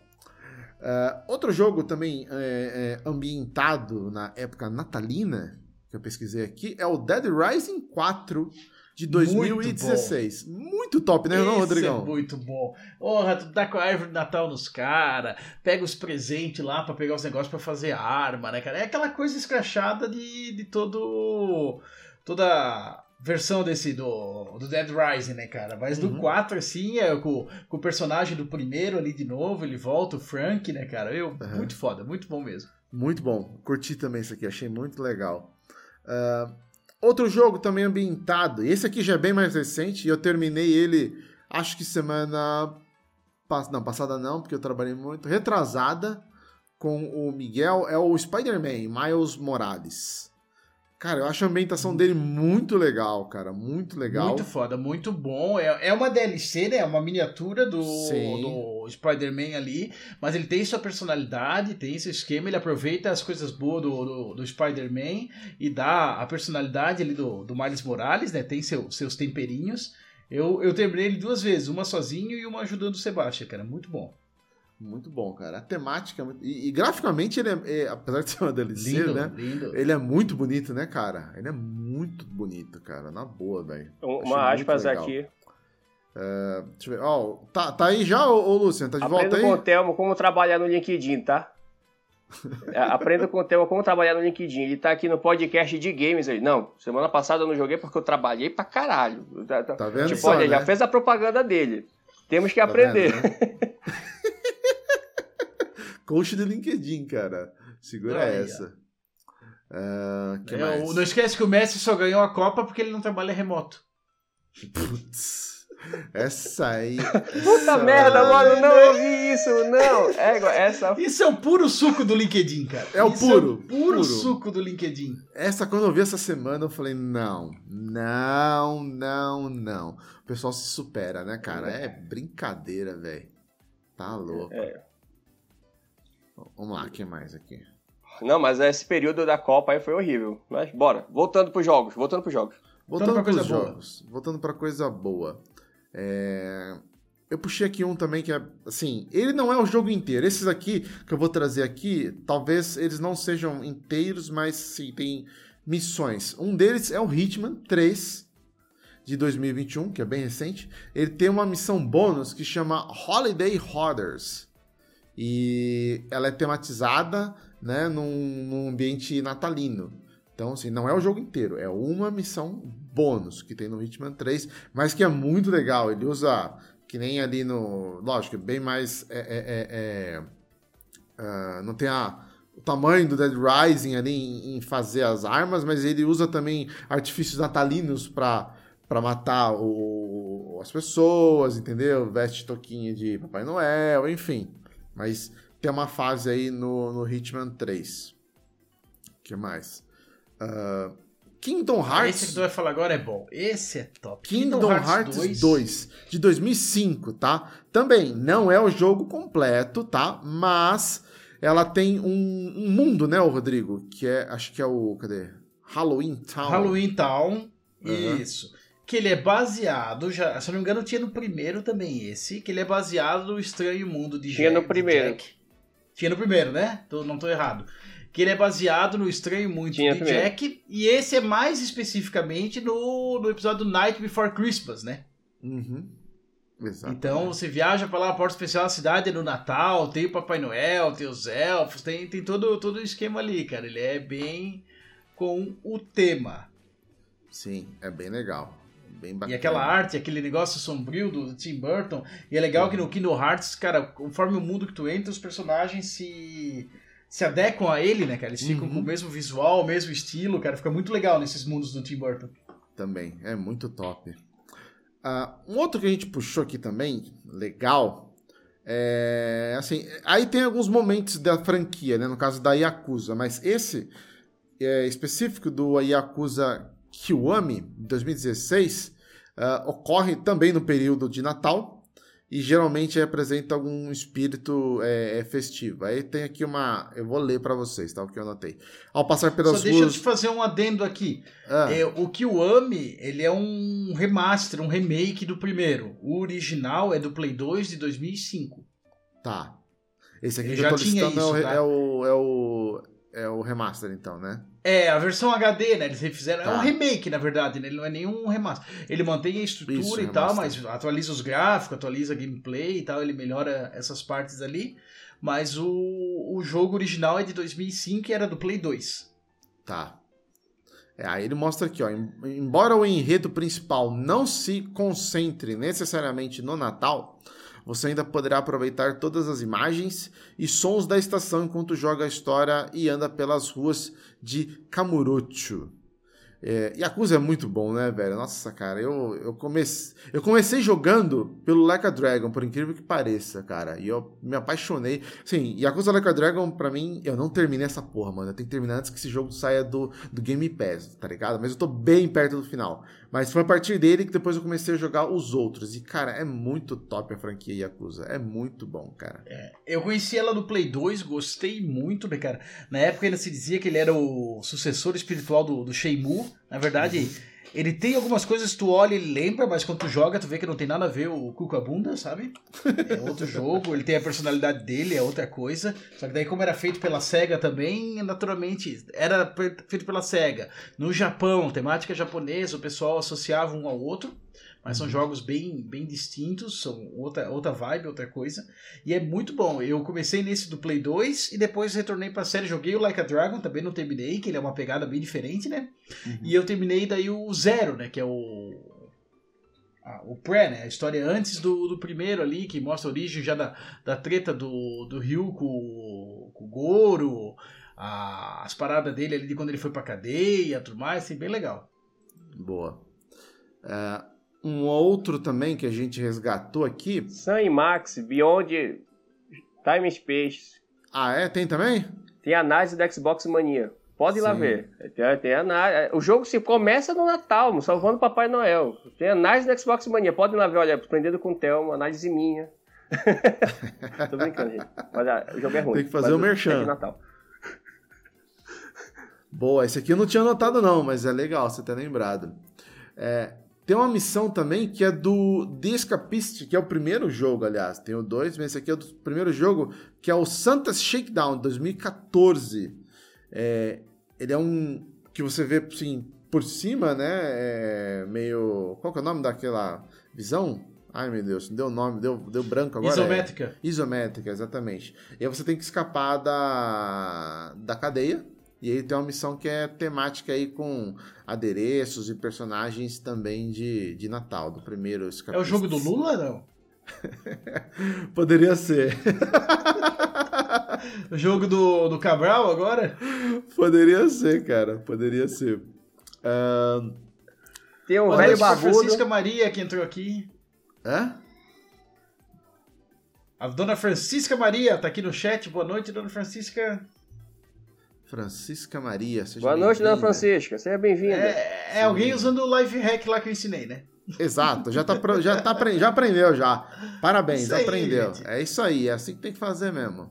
Ah, outro jogo também é, é, ambientado na época natalina, que eu pesquisei aqui, é o Dead Rising 4 de 2016. Muito, top, né, não, Rodrigão? é muito bom. Porra, tu tá com a árvore de Natal nos caras, pega os presentes lá pra pegar os negócios pra fazer arma, né, cara? É aquela coisa escrachada de, de todo. toda versão desse do, do Dead Rising, né, cara? Mas do Uhum. 4, assim, é com, com o personagem do primeiro ali de novo, ele volta, o Frank, né, cara? Eu, Uhum. Muito foda, muito bom mesmo. Muito bom. Curti também isso aqui, achei muito legal. Ah, outro jogo também ambientado, esse aqui já é bem mais recente, e eu terminei ele acho que semana. Não, passada não, porque eu trabalhei muito. Retrasada com o Miguel é o Spider-Man, Miles Morales. Cara, eu acho a ambientação dele muito legal, cara. Muito legal. Muito foda, muito bom. É, é uma DLC, né? É uma miniatura do, do Spider-Man ali. Mas ele tem sua personalidade, tem seu esquema. Ele aproveita as coisas boas do, do, do Spider-Man e dá a personalidade ali do, do Miles Morales, né? Tem seu, seus temperinhos. Eu, eu terminei ele duas vezes, uma sozinho e uma ajudando o Sebastião, cara. Muito bom. Muito bom, cara. A temática. É e, e graficamente, ele é, é, apesar de ser uma DLC, lindo, né? Lindo. Ele é muito bonito, né, cara? Ele é muito bonito, cara. Na boa, velho. Uma aspas aqui. É, deixa eu ver. Ó, tá, tá aí já, ô, ô Luciano? Tá de Aprenda volta aí? com o Thelmo como trabalhar no LinkedIn, tá? É, aprenda com o Thelmo como trabalhar no LinkedIn. Ele tá aqui no podcast de games aí. Não, semana passada eu não joguei porque eu trabalhei pra caralho. Tá, tá vendo? Tipo, só, olha, né? já fez a propaganda dele. Temos que aprender. Vendo, né? *laughs* Coach do LinkedIn, cara. Segura Aí, essa. Uh, que É, o- não esquece que o Messi só ganhou a Copa porque ele não trabalha remoto. Putz. Essa aí. *laughs* Puta essa- merda, mano, não ouvi isso, não. É, essa Isso é o puro suco do LinkedIn, cara. É o Isso puro, É o puro, puro. suco do LinkedIn. Essa, quando eu vi essa semana, eu falei: não, não, não, não. O pessoal se supera, né, cara? É brincadeira, velho. Tá louco. É. Vamos lá, o que mais aqui? Não, mas esse período da Copa aí foi horrível. Mas bora, voltando pros jogos, voltando pros jogos. Voltando pra para coisa os boa. jogos. Voltando para coisa boa. É, Eu puxei aqui um também que é. Assim, ele não é o jogo inteiro. Esses aqui que eu vou trazer aqui, talvez eles não sejam inteiros, mas sim, tem missões. Um deles é o Hitman 3 de 2021, que é bem recente. Ele tem uma missão bônus que chama Holiday Hoarders. E ela é tematizada né, num, num ambiente natalino. Então, assim, não é o jogo inteiro, é uma missão bônus que tem no Hitman 3, mas que é muito legal. Ele usa, que nem ali no. Lógico, bem mais. é- é- é- é, ah, não tem a, o tamanho do Dead Rising ali em, em fazer as armas, mas ele usa também artifícios natalinos para para matar o- as pessoas, entendeu? Veste toquinha de Papai Noel, enfim. Mas tem uma fase aí no, no Hitman 3. O que mais? Ah, Kingdom Hearts. Esse que tu vai falar agora é bom. Esse é top. Kingdom, Hearts 2. de 2005, tá? Também não é o jogo completo, tá? Mas ela tem um, um mundo, né, Rodrigo? Que é, acho que é o, cadê? Halloween Town. Halloween Town. Aham. Isso. Que ele é baseado, já, se eu não me engano, tinha no primeiro também esse, que ele é baseado no Estranho Mundo de Tinha no primeiro. Jack. Tinha no primeiro, né? Tô- não tô errado. Que ele é baseado no Estranho Mundo Tinha de primeiro. Jack, e esse é mais especificamente no, no episódio Night Before Christmas, né? Uhum. Exato. Então você viaja pra lá, a porta especial, a cidade é no Natal, tem o Papai Noel, tem os elfos, tem, tem todo, todo o esquema ali, cara. Ele é bem com o tema. Sim, é bem legal. Bem bacana. E aquela arte, aquele negócio sombrio do Tim Burton. E é legal que no Kingdom Hearts, cara, conforme o mundo que tu entra, os personagens se, se adequam a ele, né, cara? Eles ficam Uhum. com o mesmo visual, o mesmo estilo, cara. Fica muito legal nesses mundos do Tim Burton. Também, é muito top. Ah, um outro que a gente puxou aqui também, legal, é assim, aí tem alguns momentos da franquia, né, no caso da Yakuza, mas esse é, específico do Yakuza Kiwami, de 2016, ah, ocorre também no período de Natal e geralmente representa algum espírito é, é, festivo. Aí tem aqui uma, eu vou ler para vocês, tá, o que eu anotei. Ao passar pelas Só deixa eu ruas... te fazer um adendo aqui. Ah, É, o Kiwami, ele é um remaster, um remake do primeiro. O original é do Play 2 de 2005. Tá. Esse aqui Eu que já eu tô listando é, o, isso, tá? é, o, é, o, é o remaster, então, né? É, a versão HD, né? Eles refizeram. É Tá. um remake, na verdade, né? Ele não é nenhum remaster. Ele mantém a estrutura Isso, e tal, remaster. mas atualiza os gráficos, atualiza a gameplay e tal, ele melhora essas partes ali. Mas o, o jogo original é de 2005 e era do Play 2. Tá. É, aí ele mostra aqui, ó. em- Embora o enredo principal não se concentre necessariamente no Natal, você ainda poderá aproveitar todas as imagens e sons da estação enquanto joga a história e anda pelas ruas de Kamurocho. É, Yakuza é muito bom, né, velho? Nossa, cara, eu, eu, comecei, eu comecei jogando pelo Like a Dragon, por incrível que pareça, cara. E eu me apaixonei. Sim, Yakuza Like a Dragon, pra mim, eu não terminei essa porra, mano. Eu tenho que terminar antes que esse jogo saia do, do Game Pass, tá ligado? Mas eu tô bem perto do final. Mas foi a partir dele que depois eu comecei a jogar os outros. E, cara, é muito top a franquia Yakuza. É muito bom, cara. É, eu conheci ela no Play 2, gostei muito, né, cara? Na época ainda se dizia que ele era o sucessor espiritual do, do Shenmue. Na verdade, uhum. Ele tem algumas coisas que tu olha e lembra, mas quando tu joga, tu vê que não tem nada a ver o Cuco a bunda, sabe? É outro *laughs* jogo, ele tem a personalidade dele, é outra coisa. Só que daí, como era feito pela SEGA também, naturalmente, era feito pela SEGA. No Japão, temática japonesa, o pessoal associava um ao outro. Mas são uhum. jogos bem, bem distintos, são outra, outra vibe, outra coisa. E é muito bom. Eu comecei nesse do Play 2 e depois retornei pra série. Joguei o Like a Dragon, também não terminei, que ele é uma pegada bem diferente, né? Uhum. E eu terminei daí o Zero, né? Que é o. Ah, o pré, né? A história antes do, do primeiro ali, que mostra a origem já da, da treta do, do Ryu com, com o Goro, a, as paradas dele ali de quando ele foi pra cadeia tudo mais, assim, bem legal. Boa. Uh, um outro também que a gente resgatou aqui. Sun e Max, Beyond Time Space. Ah, é? Tem também? Tem análise da Xbox Mania. Pode ir Sim. lá ver. Tem, tem análise. O jogo se começa no Natal, salvando o Papai Noel. Tem análise da Xbox Mania. Pode ir lá ver, olha, aprendendo com o Thelma, análise minha. *laughs* Tô brincando, gente. Mas ah, o jogo é ruim. Tem que fazer o merchan. É Natal. Boa, esse aqui eu não tinha notado não, mas é legal você ter lembrado. É, tem uma missão também que é do The Escapist, que é o primeiro jogo, aliás. Tem o 2, mas esse aqui é o primeiro jogo, que é o Santa's Shakedown, 2014. É, ele é um que você vê, assim, por cima, né? É meio... Qual que é o nome daquela visão? Ai, meu Deus, deu nome, deu, deu branco agora. Isométrica. É. Isométrica, exatamente. E aí você tem que escapar da, da cadeia, e aí tem uma missão que é temática aí com adereços e personagens também de, de Natal, do primeiro escapista. É o jogo do Lula, não? *laughs* Poderia ser. *laughs* o jogo do, do Cabral agora? Poderia ser, cara. Poderia ser. Uh... Tem um velho barbudo. Francisca Maria que entrou aqui. É? A dona Francisca Maria tá aqui no chat. Boa noite, dona Francisca. Francisca Maria. Boa noite, dona Francisca. Seja bem-vinda. É, é alguém usando o life hack lá que eu ensinei, né? Exato, já, tá, já, tá, já aprendeu já. Parabéns, aí, aprendeu. Gente. É isso aí, é assim que tem que fazer mesmo.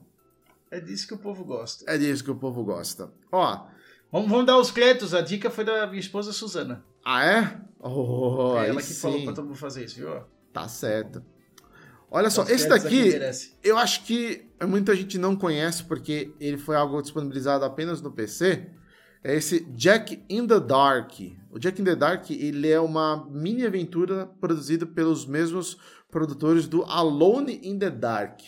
É disso que o povo gosta. É disso que o povo gosta. Ó. Vamos, vamos dar os créditos. A dica foi da minha esposa Suzana. Ah, é? Oh, é ela que sim. falou pra todo mundo fazer isso, viu? Tá certo. Olha só, esse daqui, eu acho que muita gente não conhece porque ele foi algo disponibilizado apenas no PC. É esse Jack in the Dark. O Jack in the Dark, ele é uma mini aventura produzida pelos mesmos produtores do Alone in the Dark.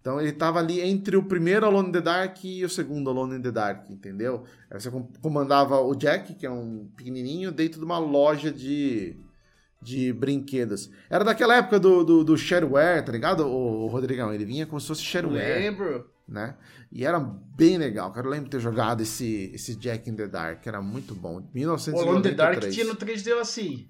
Então ele estava ali entre o primeiro Alone in the Dark e o segundo Alone in the Dark, entendeu? Aí você comandava o Jack, que é um pequenininho, dentro de uma loja de de brinquedos. Era daquela época do, do, do shareware, tá ligado, o, o Rodrigão? Ele vinha como se fosse shareware. Lembro. Né? E era bem legal. Eu lembro de ter jogado esse, esse Jack in the Dark, era muito bom. 1993. O in the Dark tinha no 3D assim.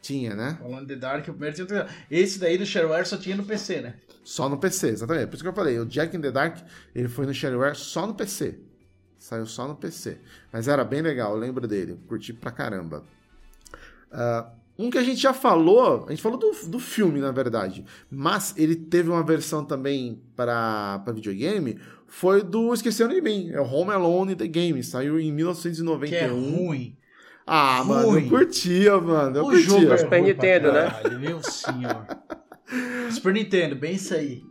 Tinha, né? O in the Dark, o primeiro tinha no 3D. Esse daí do shareware só tinha no PC, né? Só no PC, exatamente. Por isso que eu falei, o Jack in the Dark, ele foi no shareware só no PC. Saiu só no PC. Mas era bem legal, eu lembro dele. Curti pra caramba. Uh, um que a gente já falou, a gente falou do, do filme, na verdade, mas ele teve uma versão também para videogame, foi do Esqueceram de Mim, é o Home Alone The Game, saiu em 1991. Que é ruim. Ah, ruim. mano, eu curtia, mano, eu o curtia. jogo é Super Nintendo, né? Meu senhor. Super Nintendo, bem isso aí.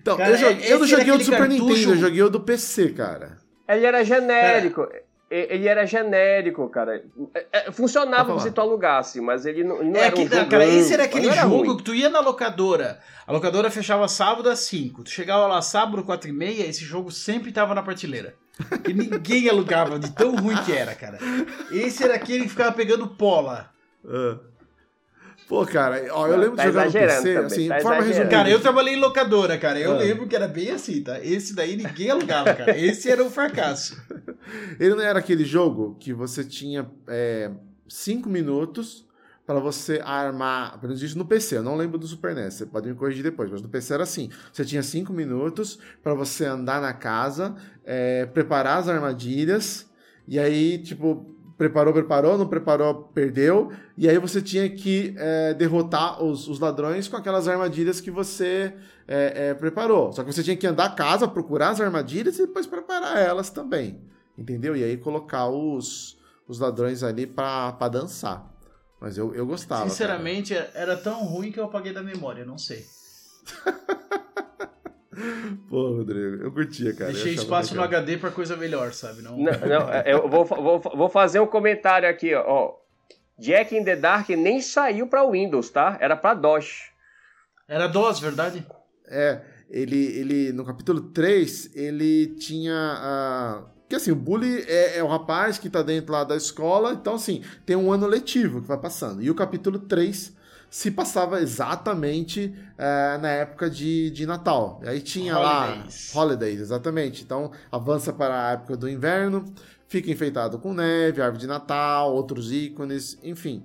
Então, cara, eu, joguei, eu não joguei o do Super cartucho... Nintendo, eu joguei o do PC, cara. Ele era genérico. Cara, ele era genérico, cara. É, é, funcionava se tu alugasse, mas ele não, ele não é era um jogo cara, esse era aquele era jogo ruim. que tu ia na locadora. A locadora fechava sábado às 5. Tu chegava lá sábado, 4 e meia, esse jogo sempre tava na prateleira. E ninguém *laughs* alugava de tão ruim que era, cara. Esse era aquele que ficava pegando pola. Uh. Pô, cara, ó, eu lembro tá de jogar no PC, também, assim, tá forma resumida. Cara, eu trabalhei em locadora, cara. Eu ah. lembro que era bem assim, tá? Esse daí ninguém alugava, cara. Esse era um fracasso. *laughs* Ele não era aquele jogo que você tinha é, cinco minutos para você armar, pelo menos isso no PC, eu não lembro do Super NES, você pode me corrigir depois, mas no PC era assim, você tinha cinco minutos para você andar na casa, é, preparar as armadilhas, e aí, tipo, preparou, preparou, não preparou, perdeu, e aí você tinha que é, derrotar os, os, ladrões com aquelas armadilhas que você é, é, preparou, só que você tinha que andar a casa, procurar as armadilhas e depois preparar elas também, entendeu? E aí colocar os, os ladrões ali para dançar. Mas eu, eu gostava. Sinceramente, cara. era tão ruim que eu apaguei da memória, não sei. *laughs* Pô, Rodrigo, eu curtia, cara. Deixei espaço no HD pra coisa melhor, sabe? Não, não, não eu vou, vou, vou fazer um comentário aqui, ó. Jack in the Dark nem saiu pra Windows, tá? Era pra DOS. Era DOS, verdade? É, ele, ele no capítulo 3, ele tinha. Uh, porque assim, o bully é, é, o rapaz que tá dentro lá da escola, então assim, tem um ano letivo que vai passando. E o capítulo 3 se passava exatamente é, na época de, de Natal. E aí tinha Holidays. lá. Holidays, exatamente. Então avança para a época do inverno, fica enfeitado com neve, árvore de Natal, outros ícones, enfim.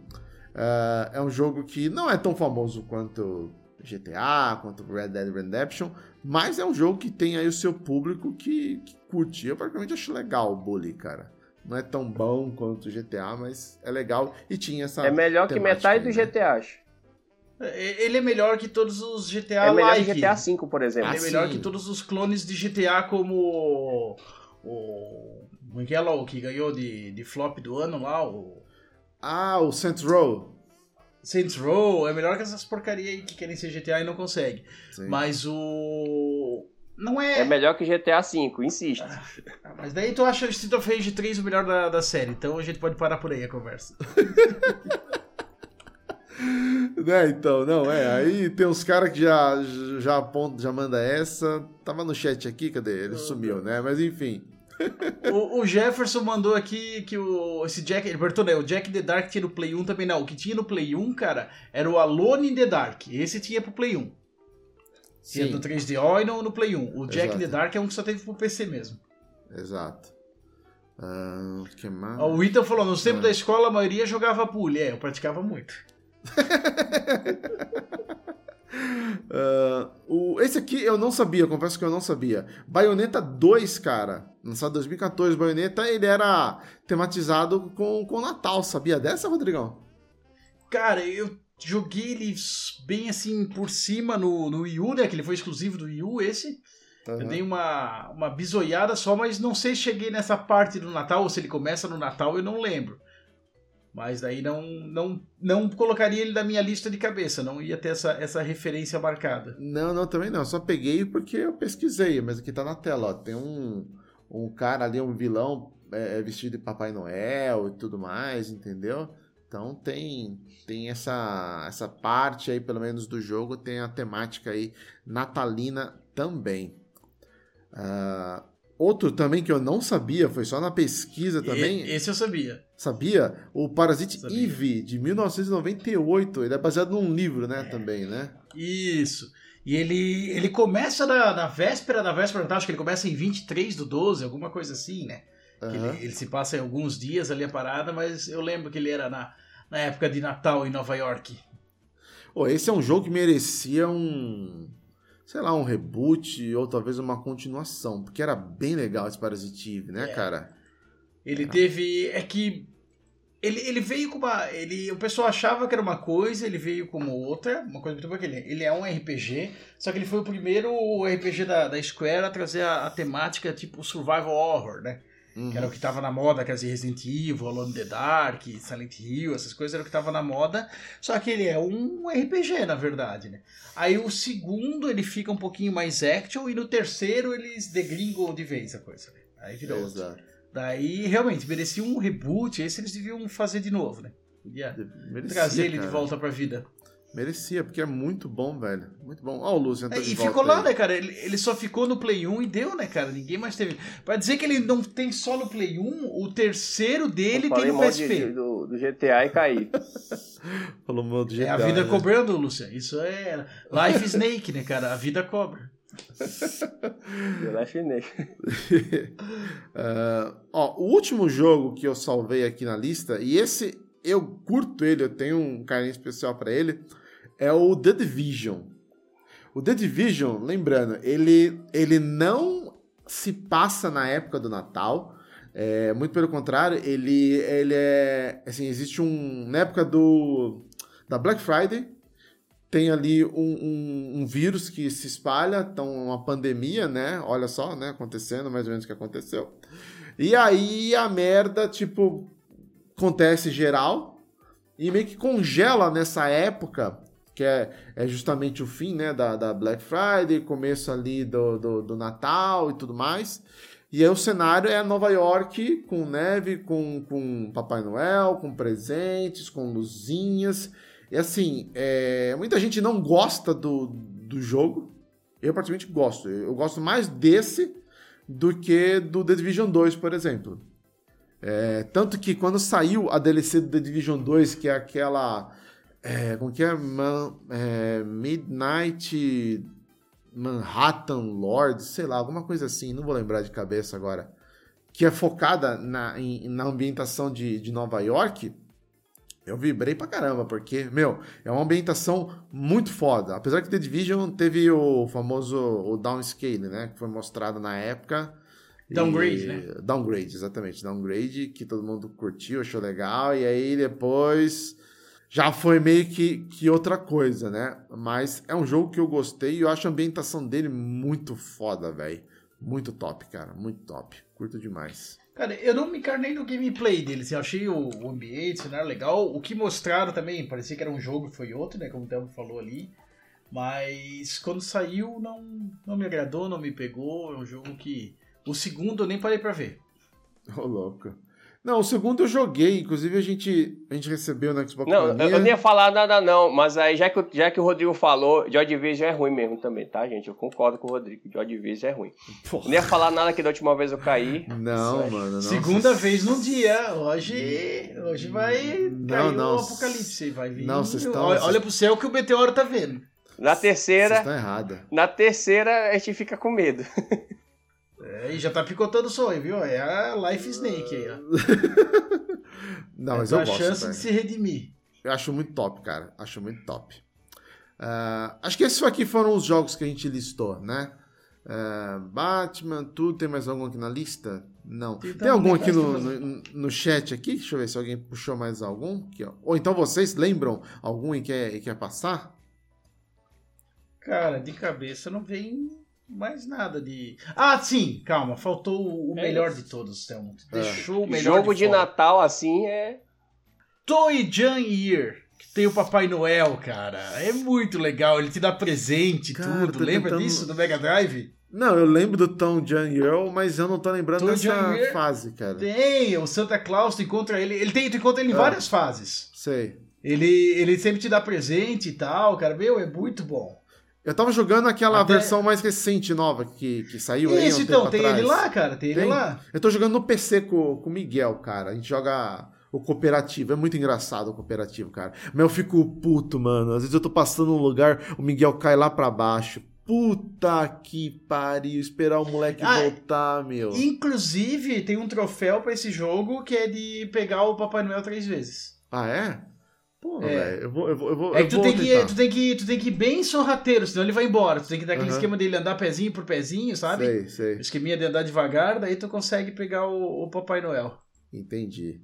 É, é um jogo que não é tão famoso quanto GTA, quanto Red Dead Redemption, mas é um jogo que tem aí o seu público que, que curte. Eu praticamente acho legal o Bully, cara. Não é tão bom quanto o GTA, mas é legal e tinha essa. É melhor que metade aí, do né? GTA, acho. É, ele é melhor que todos os GTA É melhor like. que GTA V, por exemplo. Ele é melhor que todos os clones de GTA, como o. Como é que é lá, o que ganhou de, de flop do ano lá? O... Ah, o Saints Row. Saints Row é melhor que essas porcaria aí que querem ser GTA e não conseguem. Mas o. Não é. É melhor que GTA V, insisto. Ah, mas daí tu acha o Street of Rage 3 o melhor da, da série, então a gente pode parar por aí a conversa. *laughs* *laughs* né, então, não, é. Aí tem uns caras que já, já aponta, já manda essa. Tava no chat aqui, cadê? Ele sumiu, né? Mas enfim o, o, Jefferson mandou aqui que o, esse Jack. Ele perguntou, né? O Jack the Dark tinha no Play 1 também. Não, o que tinha no Play 1, cara, era o Alone in the Dark. Esse tinha pro Play 1. Tinha no 3DO e no, no Play 1. O Jack Exato. the Dark é um que só teve pro PC mesmo. Exato. Uh, que mais? O Ethan falou: nos tempos ah. da escola a maioria jogava pool. É, eu praticava muito. Uh, *laughs* o, esse aqui eu não sabia, confesso que eu não sabia. Bayonetta 2, cara, lançado em 2014, Bayonetta, ele era tematizado com, com Natal, sabia dessa, Rodrigão? Cara, eu joguei ele bem assim por cima no, no Wii U, né? Que ele foi exclusivo do Wii U, esse. Uhum. Eu dei uma, uma bisoiada só, mas não sei se cheguei nessa parte do Natal ou se ele começa no Natal, eu não lembro. Mas daí não, não, não colocaria ele na minha lista de cabeça, não ia ter essa, essa referência marcada. Não, não, também não. Só peguei porque eu pesquisei, mas aqui tá na tela, ó. Tem um, um cara ali, um vilão é, é vestido de Papai Noel e tudo mais, entendeu? Então tem tem essa essa parte aí, pelo menos do jogo, tem a temática aí natalina também. Uh, outro também que eu não sabia, foi só na pesquisa também. Esse eu sabia. Sabia? O Parasite Sabia. Eve, de 1998. Ele é baseado num livro, né? É. Também, né? Isso. E ele, ele começa na, na véspera da véspera acho que ele começa em 23 do 12, alguma coisa assim, né? Uhum. Ele, ele, se passa em alguns dias ali a parada, mas eu lembro que ele era na, na época de Natal em Nova York. Oh, esse é um jogo que merecia um. Sei lá, um reboot ou talvez uma continuação, porque era bem legal esse Parasite Eve, né, é. cara? Ele teve. É que. Ele, ele veio com uma. Ele, o pessoal achava que era uma coisa, ele veio como outra. Uma coisa muito boa que ele, ele é um RPG, só que ele foi o primeiro RPG da, da Square a trazer a, a temática tipo survival horror, né? Uhum. Que era o que tava na moda, quer dizer, Resident Evil, Alone in the Dark, Silent Hill, essas coisas era o que tava na moda. Só que ele é um RPG, na verdade, né? Aí o segundo ele fica um pouquinho mais action e no terceiro eles degringam de vez a coisa. Né? Aí virou Exato. outro. Daí, realmente, merecia um reboot. Esse eles deviam fazer de novo, né? Podia merecia, trazer ele cara. de volta pra vida. Merecia, porque é muito bom, velho. Muito bom. Ó, o Lucian tá é, E ficou lá, aí. né, cara? Ele, ele só ficou no Play 1 e deu, né, cara? Ninguém mais teve. Pra dizer que ele não tem só no Play 1, o terceiro dele tem no PSP. De, do, do GTA e cair. *laughs* Falou mal do GTA. É a vida né? cobrando, Lucian. Isso é Life Snake, né, cara? A vida cobra. Last Nation. uh, ó, o último jogo que eu salvei aqui na lista, e esse eu curto ele, eu tenho um carinho especial para ele, é o The Division. O The Division, lembrando, ele, ele não se passa na época do Natal, é, muito pelo contrário, ele, ele é. Assim, existe um. Na época do. Da Black Friday, tem ali um, um, um, vírus que se espalha, então uma pandemia, né? Olha só, né? Acontecendo mais ou menos o que aconteceu. E aí a merda, tipo, acontece geral e meio que congela nessa época, que é, é justamente o fim, né? Da, da Black Friday, começo ali do, do, do Natal e tudo mais. E aí o cenário é Nova York com neve, com, com Papai Noel, com presentes, com luzinhas. E assim, é, muita gente não gosta do, do jogo. Eu praticamente gosto. Eu gosto mais desse do que do The Division 2, por exemplo. É, tanto que quando saiu a DLC do The Division 2, que é aquela. É, como que é? Man, é Midnight Manhattan Lord, sei lá, alguma coisa assim, não vou lembrar de cabeça agora. Que é focada na, em, na ambientação de, de Nova York eu vibrei pra caramba, porque, meu, é uma ambientação muito foda. Apesar que The Division teve o famoso o downscale, né? Que foi mostrado na época. Downgrade, e... né? Downgrade, exatamente. Downgrade, que todo mundo curtiu, achou legal. E aí depois já foi meio que, que outra coisa, né? Mas é um jogo que eu gostei e eu acho a ambientação dele muito foda, velho. Muito top, cara. Muito top. Curto demais. Cara, eu não me encarnei no gameplay deles. Assim, eu achei o, o ambiente, o cenário legal. O que mostraram também, parecia que era um jogo e foi outro, né? Como o Thelma falou ali. Mas quando saiu, não, não me agradou, não me pegou. É um jogo que. O segundo eu nem parei pra ver. Ô, oh, louco. Não, o segundo eu joguei, inclusive a gente, a gente recebeu no Xbox Não, Mania. eu não ia falar nada não, mas aí já que, já que o Rodrigo falou, Joy Division é ruim mesmo também, tá, gente? Eu concordo com o Rodrigo, Joy Division é ruim. Porra. Não ia falar nada que da última vez eu caí. Não, mano, não. Segunda vez no dia, hoje, hoje vai não, cair não, o apocalipse, vai vir. Não, vocês estão... Olha, olha pro céu que o meteoro tá vendo. Na terceira... Vocês estão errada. Na terceira a gente fica com medo. *laughs* É, e já tá picotando o sonho, viu? É a Life Snake aí, ó. *laughs* Não, mas é eu gosto. a chance de se redimir. Eu acho muito top, cara. Acho muito top. Uh, acho que esses aqui foram os jogos que a gente listou, né? Uh, Batman, tudo. Tem mais algum aqui na lista? Não. Tem, tem algum aqui no, no, no, chat aqui? Deixa eu ver se alguém puxou mais algum. Aqui. Ou então vocês lembram algum e quer, e quer passar? Cara, de cabeça não vem mais nada de. Ah, sim, calma, faltou o é melhor isso. de todos, Thelmo. É. Deixou é. o melhor. Jogo de, de Natal assim é. Toy Jan Year. Que tem o Papai Noel, cara. É muito legal. Ele te dá presente, cara, tudo. Lembra tentando... disso do Mega Drive? Não, eu lembro do Tom Jan Year, mas eu não tô lembrando Tom dessa fase, cara. Tem, o Santa Claus, tu encontra ele. Ele tem, tu encontra ele em ah, várias fases. Sei. Ele, ele sempre te dá presente e tal, cara. Meu, é muito bom. Eu tava jogando aquela Até... versão mais recente, nova, que, que saiu Isso, aí um então, tem atrás. ele lá, cara, tem, tem, ele lá. Eu tô jogando no PC com, com o Miguel, cara. A gente joga o cooperativo. É muito engraçado o cooperativo, cara. Mas eu fico puto, mano. Às vezes eu tô passando um lugar, o Miguel cai lá pra baixo. Puta que pariu, esperar o moleque ah, voltar, meu. Inclusive, tem um troféu para esse jogo que é de pegar o Papai Noel três vezes. Ah, é? Pô, é. velho, eu vou, eu vou, eu vou. É que tu, tem que, tu, tem que, tu tem que ir bem sorrateiro, senão ele vai embora. Tu tem que dar aquele uhum. esquema dele andar pezinho por pezinho, sabe? Sei, sei. O esqueminha de andar devagar, daí tu consegue pegar o, o Papai Noel. Entendi.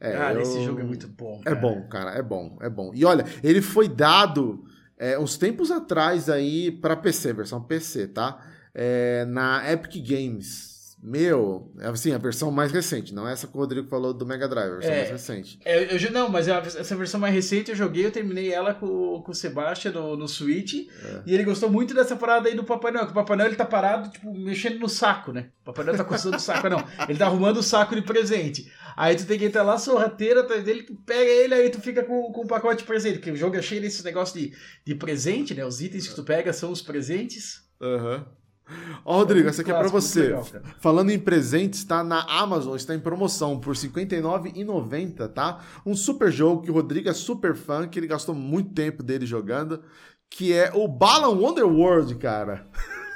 É, cara, eu... esse jogo é muito bom. É cara. É bom, cara, é bom, é bom. E olha, ele foi dado é, uns tempos atrás aí para PC, versão PC, tá? É, na Epic Games. Meu, é assim, a versão mais recente, não é essa que o Rodrigo falou do Mega Drive, a versão é, mais recente. É, eu, não, mas essa versão mais recente eu joguei, eu terminei ela com, com o Sebastian no, no Switch, é. e ele gostou muito dessa parada aí do Papai Noel, que o Papai Noel ele tá parado, tipo, mexendo no saco, né? O Papai Noel tá coçando o saco, não. Ele tá arrumando o saco de presente. Aí tu tem que entrar lá, sorrateira atrás dele, tu pega ele, aí tu fica com, com um pacote de presente, porque o jogo é cheio desse negócio de, de presente, né? Os itens que tu pega são os presentes. Aham. Uhum. Ó, Rodrigo, essa aqui é pra você. Legal, Falando em presentes, está na Amazon, está em promoção por R$ 59,90, tá? Um super jogo que o Rodrigo é super fã, que ele gastou muito tempo dele jogando, que é o Balan Wonderworld, cara.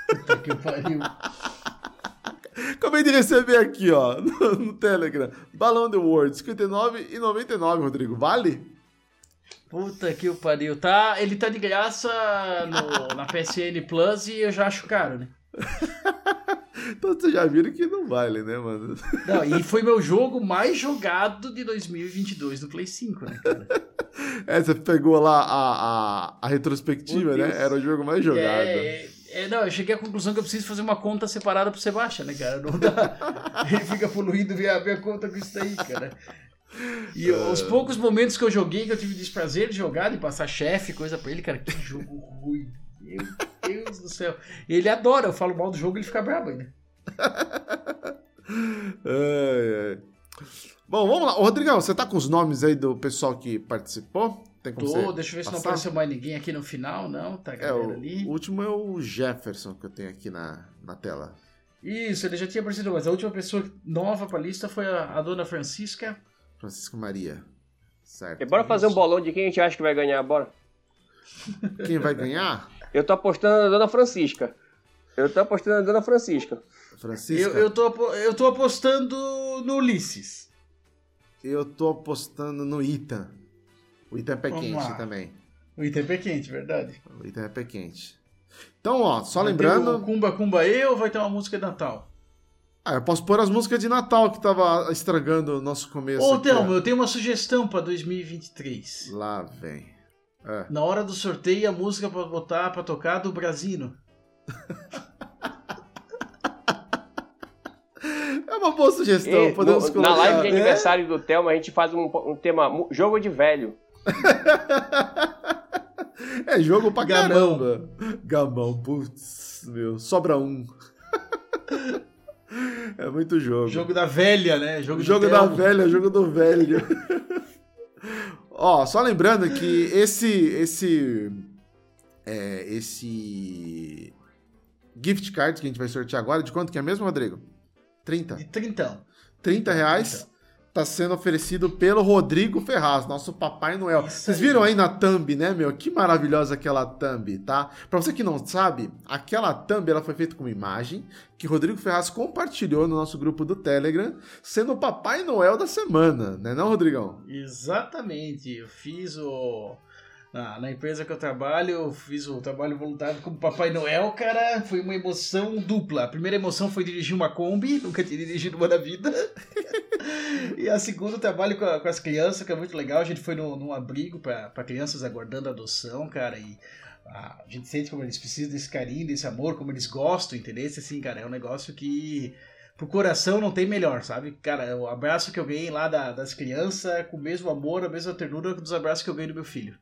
Puta que pariu. *laughs* Acabei de receber aqui, ó, no, no Telegram. Balão The World, 59,99, Rodrigo. Vale? Puta que pariu. Tá, ele tá de graça no, na PSN Plus e eu já acho caro, né? *laughs* então vocês já viram que não vale, né, mano? Não, e foi meu jogo mais jogado de 2022 no Play 5, né, cara? *laughs* É, você pegou lá a, a, a retrospectiva, né? Era o jogo mais jogado. É, é, não, eu cheguei à conclusão que eu preciso fazer uma conta separada pro Sebastião, né, cara? Não dá. *laughs* Ele fica poluindo ver minha conta com isso aí, cara. E os poucos momentos que eu joguei, que eu tive desprazer de jogar, de passar chefe, coisa pra ele, cara, que jogo ruim. Meu do céu. Ele adora, eu falo mal do jogo ele fica brabo ainda. *laughs* ai, ai. Bom, vamos lá. Ô, Rodrigão, você tá com os nomes aí do pessoal que participou? Tem como Tô, deixa eu ver passar? se não apareceu mais ninguém aqui no final, não. Tá a é, o, ali. O último é o Jefferson que eu tenho aqui na, na tela. Isso, ele já tinha aparecido, mas a última pessoa nova pra lista foi a, a dona Francisca. Francisca Maria. Certo. E bora fazer um bolão de quem a gente acha que vai ganhar, bora. Quem vai ganhar? Eu tô apostando na dona Francisca. Eu tô apostando na dona Francisca. Francisca? Eu, eu, tô, eu tô apostando no Ulisses. Eu tô apostando no Ita. O Ita é pé quente também. O Ita é pé quente, verdade. O Ita é pé quente. Então, ó, só vai lembrando. o Cumba Cumba E ou vai ter uma música de Natal? Ah, eu posso pôr as músicas de Natal que tava estragando o nosso começo. Ô, Thelma, eu tenho uma sugestão pra 2023. Lá vem. É. Na hora do sorteio, a música pra botar pra tocar do Brasino. É uma boa sugestão, e, podemos no, colocar. Na live de aniversário é? do Thelma, a gente faz um, um tema jogo de velho. *laughs* é jogo pra Gamão. caramba. Gamão, putz, meu, sobra um. *laughs* É muito jogo. Jogo da velha, né? Jogo, jogo da velha, jogo do velho. *laughs* Ó, só lembrando que esse esse é, esse gift card que a gente vai sortear agora, de quanto que é mesmo, Rodrigo? 30? De 30. 30 reais. Tá sendo oferecido pelo Rodrigo Ferraz, nosso Papai Noel. Isso Vocês viram aí na thumb, né, meu? Que maravilhosa aquela thumb, tá? Pra você que não sabe, aquela thumb ela foi feita com uma imagem que Rodrigo Ferraz compartilhou no nosso grupo do Telegram, sendo o Papai Noel da semana, né, não, Rodrigão? Exatamente. Eu fiz o na, na, empresa que eu trabalho, eu fiz o trabalho voluntário como Papai Noel, cara. Foi uma emoção dupla. A primeira emoção foi dirigir uma Kombi, nunca tinha dirigido uma na vida. *laughs* e a segunda, o trabalho com, a, com, as crianças, que é muito legal. A gente foi no, num abrigo para crianças aguardando adoção, cara. E a gente sente como eles precisam desse carinho, desse amor, como eles gostam, entendeu? Assim, cara, é um negócio que pro coração não tem melhor, sabe? Cara, o abraço que eu ganhei lá da, das crianças com o mesmo amor, a mesma ternura dos abraços que eu ganhei do meu filho.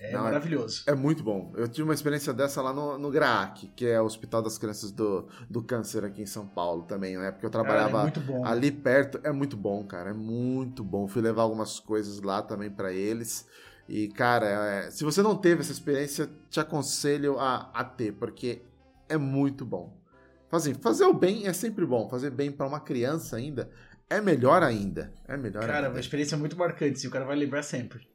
É Não, maravilhoso. É, é, muito bom. Eu tive uma experiência dessa lá no, no GRAAC, que é o Hospital das Crianças do, do Câncer aqui em São Paulo também, né? Porque eu trabalhava cara, é ali perto. É muito bom, cara. É muito bom. Fui levar algumas coisas lá também para eles. E, cara, é, se você não teve essa experiência, te aconselho a, a ter, porque é muito bom. Fazer, fazer o bem é sempre bom. Fazer bem para uma criança ainda é melhor ainda. É melhor cara, ainda. uma experiência muito marcante. O cara vai lembrar sempre.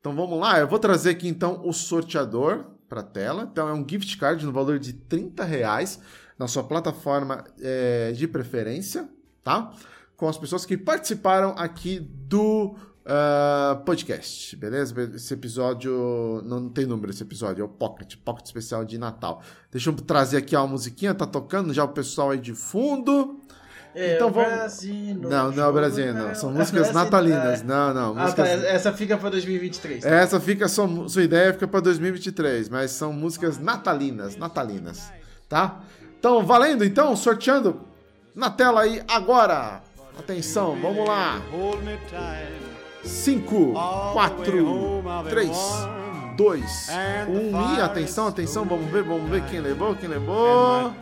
Então vamos lá, eu vou trazer aqui então o sorteador para a tela. Então é um gift card no valor de 30 reais na sua plataforma é, de preferência, tá? Com as pessoas que participaram aqui do uh, podcast, beleza? Esse episódio não tem número esse episódio, é o Pocket, Pocket especial de Natal. Deixa eu trazer aqui a musiquinha, tá tocando já o pessoal aí de fundo. É, então vamos. Brasil, não, não é o Brasil, não. São músicas natalinas. Não, não. Ah, músicas... tá. Essa fica para 2023. Tá? Essa fica, sua, sua ideia fica para 2023, mas são músicas natalinas, natalinas, tá? Então, valendo, então, sorteando na tela aí agora. Atenção, vamos lá. 5, 4, 3, 2, 1 e atenção, atenção, vamos ver, vamos ver quem levou, quem levou.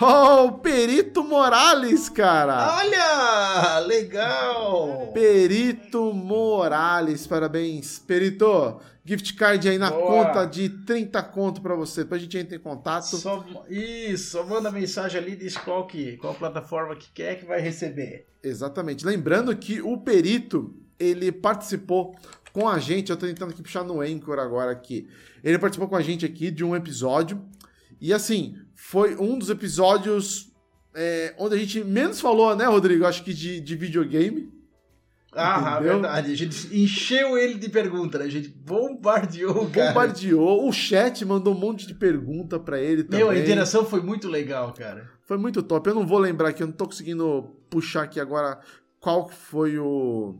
Oh, Perito Morales, cara! Olha! Legal! Perito Morales, parabéns. Perito, gift card aí na Boa. conta de 30 conto pra você, pra gente entrar em contato. Só, isso, só manda mensagem ali, diz qual, que, qual plataforma que quer que vai receber. Exatamente. Lembrando que o Perito, ele participou com a gente, eu tô tentando aqui puxar no Anchor agora aqui. Ele participou com a gente aqui de um episódio E assim, foi um dos episódios é, onde a gente menos falou, né, Rodrigo? Acho que de, de videogame. Ah, Entendeu? verdade. A gente encheu ele de perguntas, né? A gente bombardeou o cara. Bombardeou. O chat mandou um monte de pergunta pra ele também. Meu, a interação foi muito legal, cara. Foi muito top. Eu não vou lembrar aqui, eu não tô conseguindo puxar aqui agora qual foi o,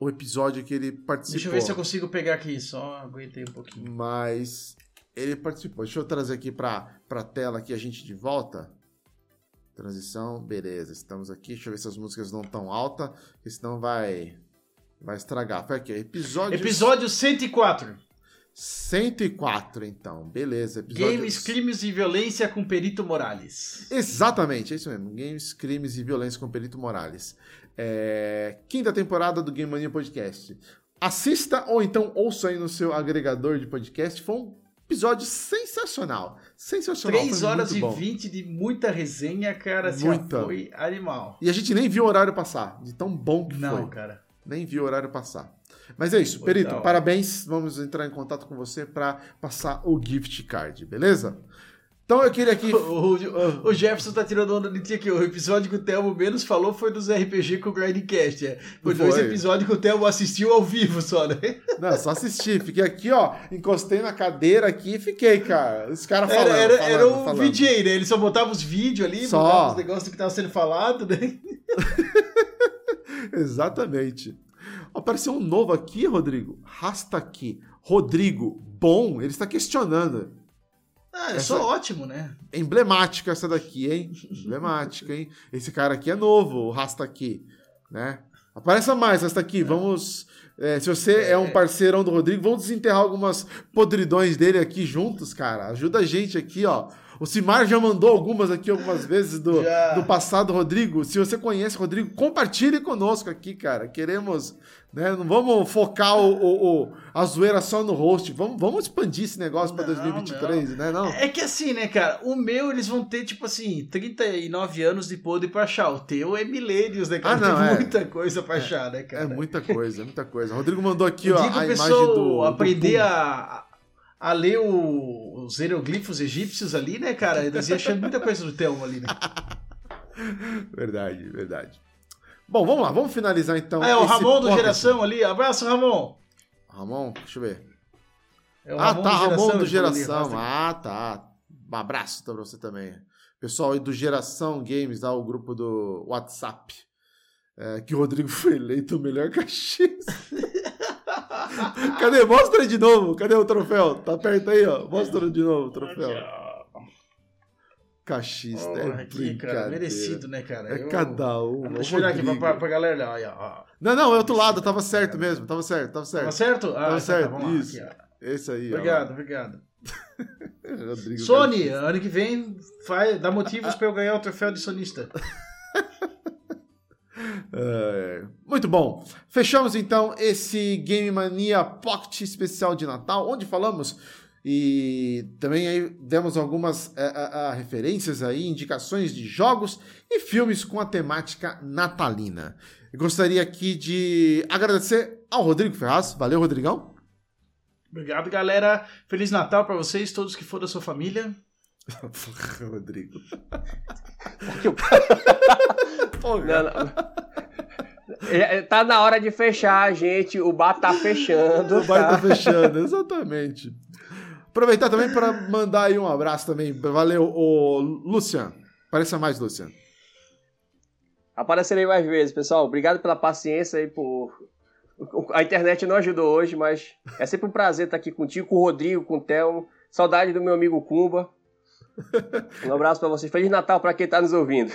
o episódio que ele participou. Deixa eu ver se eu consigo pegar aqui, só aguentei um pouquinho. Mas ele participou. Deixa eu trazer aqui pra, pra tela aqui a gente de volta. Transição, beleza. Estamos aqui. Deixa eu ver se as músicas não estão altas, porque senão vai, vai estragar. Foi aqui, episódio, Episódio 104. 104, então. Beleza. Episódio... Games, crimes e violência com Perito Morales. Exatamente, é isso mesmo. Games, crimes e violência com Perito Morales. É... Quinta temporada do Game Mania Podcast. Assista ou então ouça aí no seu agregador de podcast. Foi um episódio sensacional. Sensacional. 3 foi horas e bom. 20 de muita resenha, cara. Assim, Muita. foi animal. E a gente nem viu o horário passar, de tão bom que Não, foi. cara. Nem viu o horário passar. Mas é isso, Foi Perito, parabéns. Vamos entrar em contato com você para passar o gift card, beleza? Então eu queria aqui. *laughs* O, o- o Jefferson tá tirando onda de ti aqui. O episódio que o Thelmo menos falou foi dos RPG com o Grindcast. É. Foi, dois Foi. episódios que o Thelmo assistiu ao vivo só, né? *laughs* Não, só assisti. Fiquei aqui, ó. Encostei na cadeira aqui e fiquei, cara. Os caras falando. Era, era, falando, era o falando. VJ, né? Ele só botava os vídeos ali, Só. botava os negócios que tava sendo falado, né? *laughs* Exatamente. Apareceu um novo aqui, Rodrigo. Rasta aqui. Rodrigo, bom. Ele está questionando. Ah, é Essa- só ótimo, né? Emblemática essa daqui, hein? Emblemática, hein? Esse cara aqui é novo, o Rasta aqui, né? Apareça mais, Rasta aqui. Vamos. é, se você é um parceirão do Rodrigo, vamos desenterrar algumas podridões dele aqui juntos, cara. Ajuda a gente aqui, ó. O Simar já mandou algumas aqui algumas *laughs* vezes do, Já. do passado, Rodrigo. Se você conhece o Rodrigo, compartilhe conosco aqui, cara. Queremos, né? Não vamos focar o, o- o- a zoeira só no host. Vamos, vamos expandir esse negócio para Não, 2023, né? Não. É que assim, né, cara? O meu, eles vão ter, tipo assim, 39 anos de podre pra achar. O teu é milênios, né, cara? Ah, não, Tem é. muita coisa pra achar, né, cara? É muita coisa, é muita coisa. O Rodrigo mandou aqui, Eu ó, digo a imagem do, do aprender Pum. a, a ler o- os hieroglifos egípcios ali, né, cara? Eles iam achando muita coisa do Thelmo ali, né? *laughs* Verdade, verdade. Bom, vamos lá, vamos finalizar então. Ah, é o Ramon do. Geração ali. Abraço, Ramon. Ramon, deixa eu ver. É ah, tá, Ramon do ele falou ali, Geração. Ah, tá. Um abraço pra você também. Pessoal aí do Geração Games, lá, o grupo do WhatsApp. É, que o Rodrigo *laughs* foi eleito o melhor cachista. *laughs* Cadê? Mostra aí de novo. Cadê o troféu? Tá perto aí, ó. Mostra de novo o troféu. Ó. Cachista, Porra, é aqui, cara, merecido, né, cara? É Eu- cada um. Deixa eu olhar aqui pra, pra, pra galera. Ó. Não, não, é outro lado, tava certo mesmo, tava certo, tava certo. Tá certo? Ah, Tava então certo, tá, vamos lá, isso. aqui, ó. Esse aí, ó. Obrigado, obrigado. *laughs* Rodrigo Sony, ano que vem, vai, dá motivos pra eu ganhar o troféu de sonista. *laughs* É, muito bom. Fechamos então esse Game Mania Pocket especial de Natal, onde falamos e também aí demos algumas é, é, é, referências aí, indicações de jogos e filmes com a temática natalina. Eu gostaria aqui de agradecer ao Rodrigo Ferraz. Valeu, Rodrigão. Obrigado, galera. Feliz Natal pra vocês, todos que for da sua família. *laughs* *laughs* Porra, Rodrigo. Não, não. É, Tá na hora de fechar, gente. O bar tá fechando. O bar tá? tá fechando, exatamente. Aproveitar também para mandar aí um abraço também. Valeu, o Lucian. Pareça mais, Lucian. Aparecerei mais vezes, pessoal. Obrigado pela paciência aí por. A internet não ajudou hoje, mas é sempre um prazer estar aqui contigo, com o Rodrigo, com o Thelmo. Saudade do meu amigo Kumba. Um abraço pra vocês. Feliz Natal pra quem tá nos ouvindo.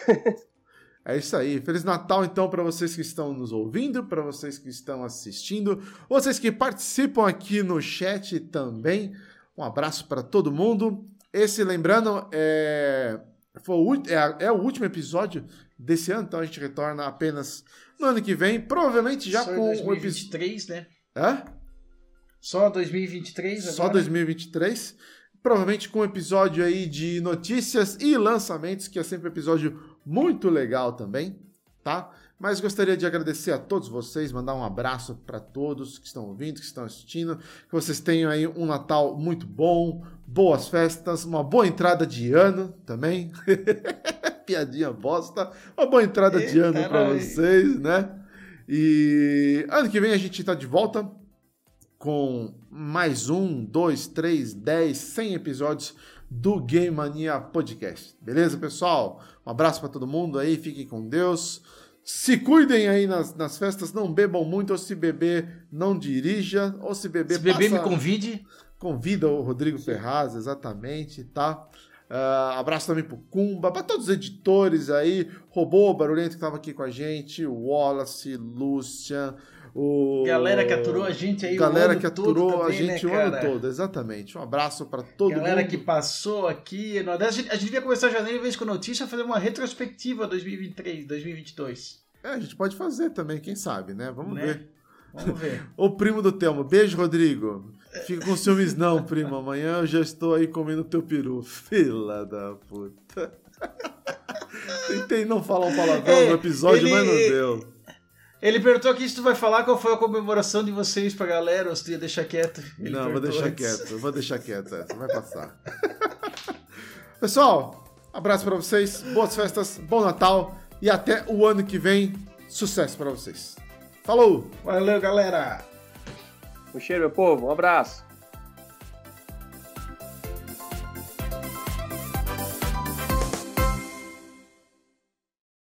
É isso aí. Feliz Natal, então, para vocês que estão nos ouvindo, para vocês que estão assistindo, vocês que participam aqui no chat também. Um abraço para todo mundo. Esse, lembrando, é, foi o, é, é o último episódio desse ano, então a gente retorna apenas no ano que vem, provavelmente já Só com o episódio. 2023, né? Hã? Só 2023 agora. Só 2023. Provavelmente com um episódio aí de notícias e lançamentos, que é sempre um episódio muito legal também, tá? Mas gostaria de agradecer a todos vocês, mandar um abraço para todos que estão ouvindo, que estão assistindo, que vocês tenham aí um Natal muito bom, boas festas, uma boa entrada de ano também. *laughs* Piadinha bosta. Uma boa entrada Eita, de ano para vocês, né? E ano que vem a gente tá de volta com mais um, dois, três, dez, cem episódios do Game Mania Podcast. Beleza, pessoal? Um abraço para todo mundo aí, fiquem com Deus. Se cuidem aí nas, nas festas, não bebam muito, ou se beber, não dirija, ou se beber, Se beber, passa... me convide. Convida o Rodrigo Ferraz, exatamente, tá? Uh, abraço também pro Kumba, para todos os editores aí, Robô Barulhento que estava aqui com a gente, Wallace, Lucian, o... Galera que aturou a gente aí Galera que aturou também, a gente né, o ano todo, exatamente. Um abraço para todo Galera mundo. Galera que passou aqui. No... A, gente, a gente devia começar janeiro, em vez com notícia, fazer uma retrospectiva 2023, 2022. É, a gente pode fazer também, quem sabe, né? Vamos né? ver. Vamos ver. *laughs* o primo do Telmo. Beijo, Rodrigo. Fica com ciúmes não, primo. Amanhã eu já estou aí comendo teu peru. Fila da puta. *laughs* Tentei não falar um palavrão no episódio, ele... mas não deu. Ele perguntou aqui se tu vai falar qual foi a comemoração de vocês pra galera ou se tu ia deixar quieto. Ele não, vou deixar antes. quieto, vou deixar quieto, essa vai passar. *laughs* Pessoal, abraço para vocês, boas festas, bom Natal e até o ano que vem. Sucesso para vocês. Falou! Valeu, galera! Um cheiro, meu povo, um abraço.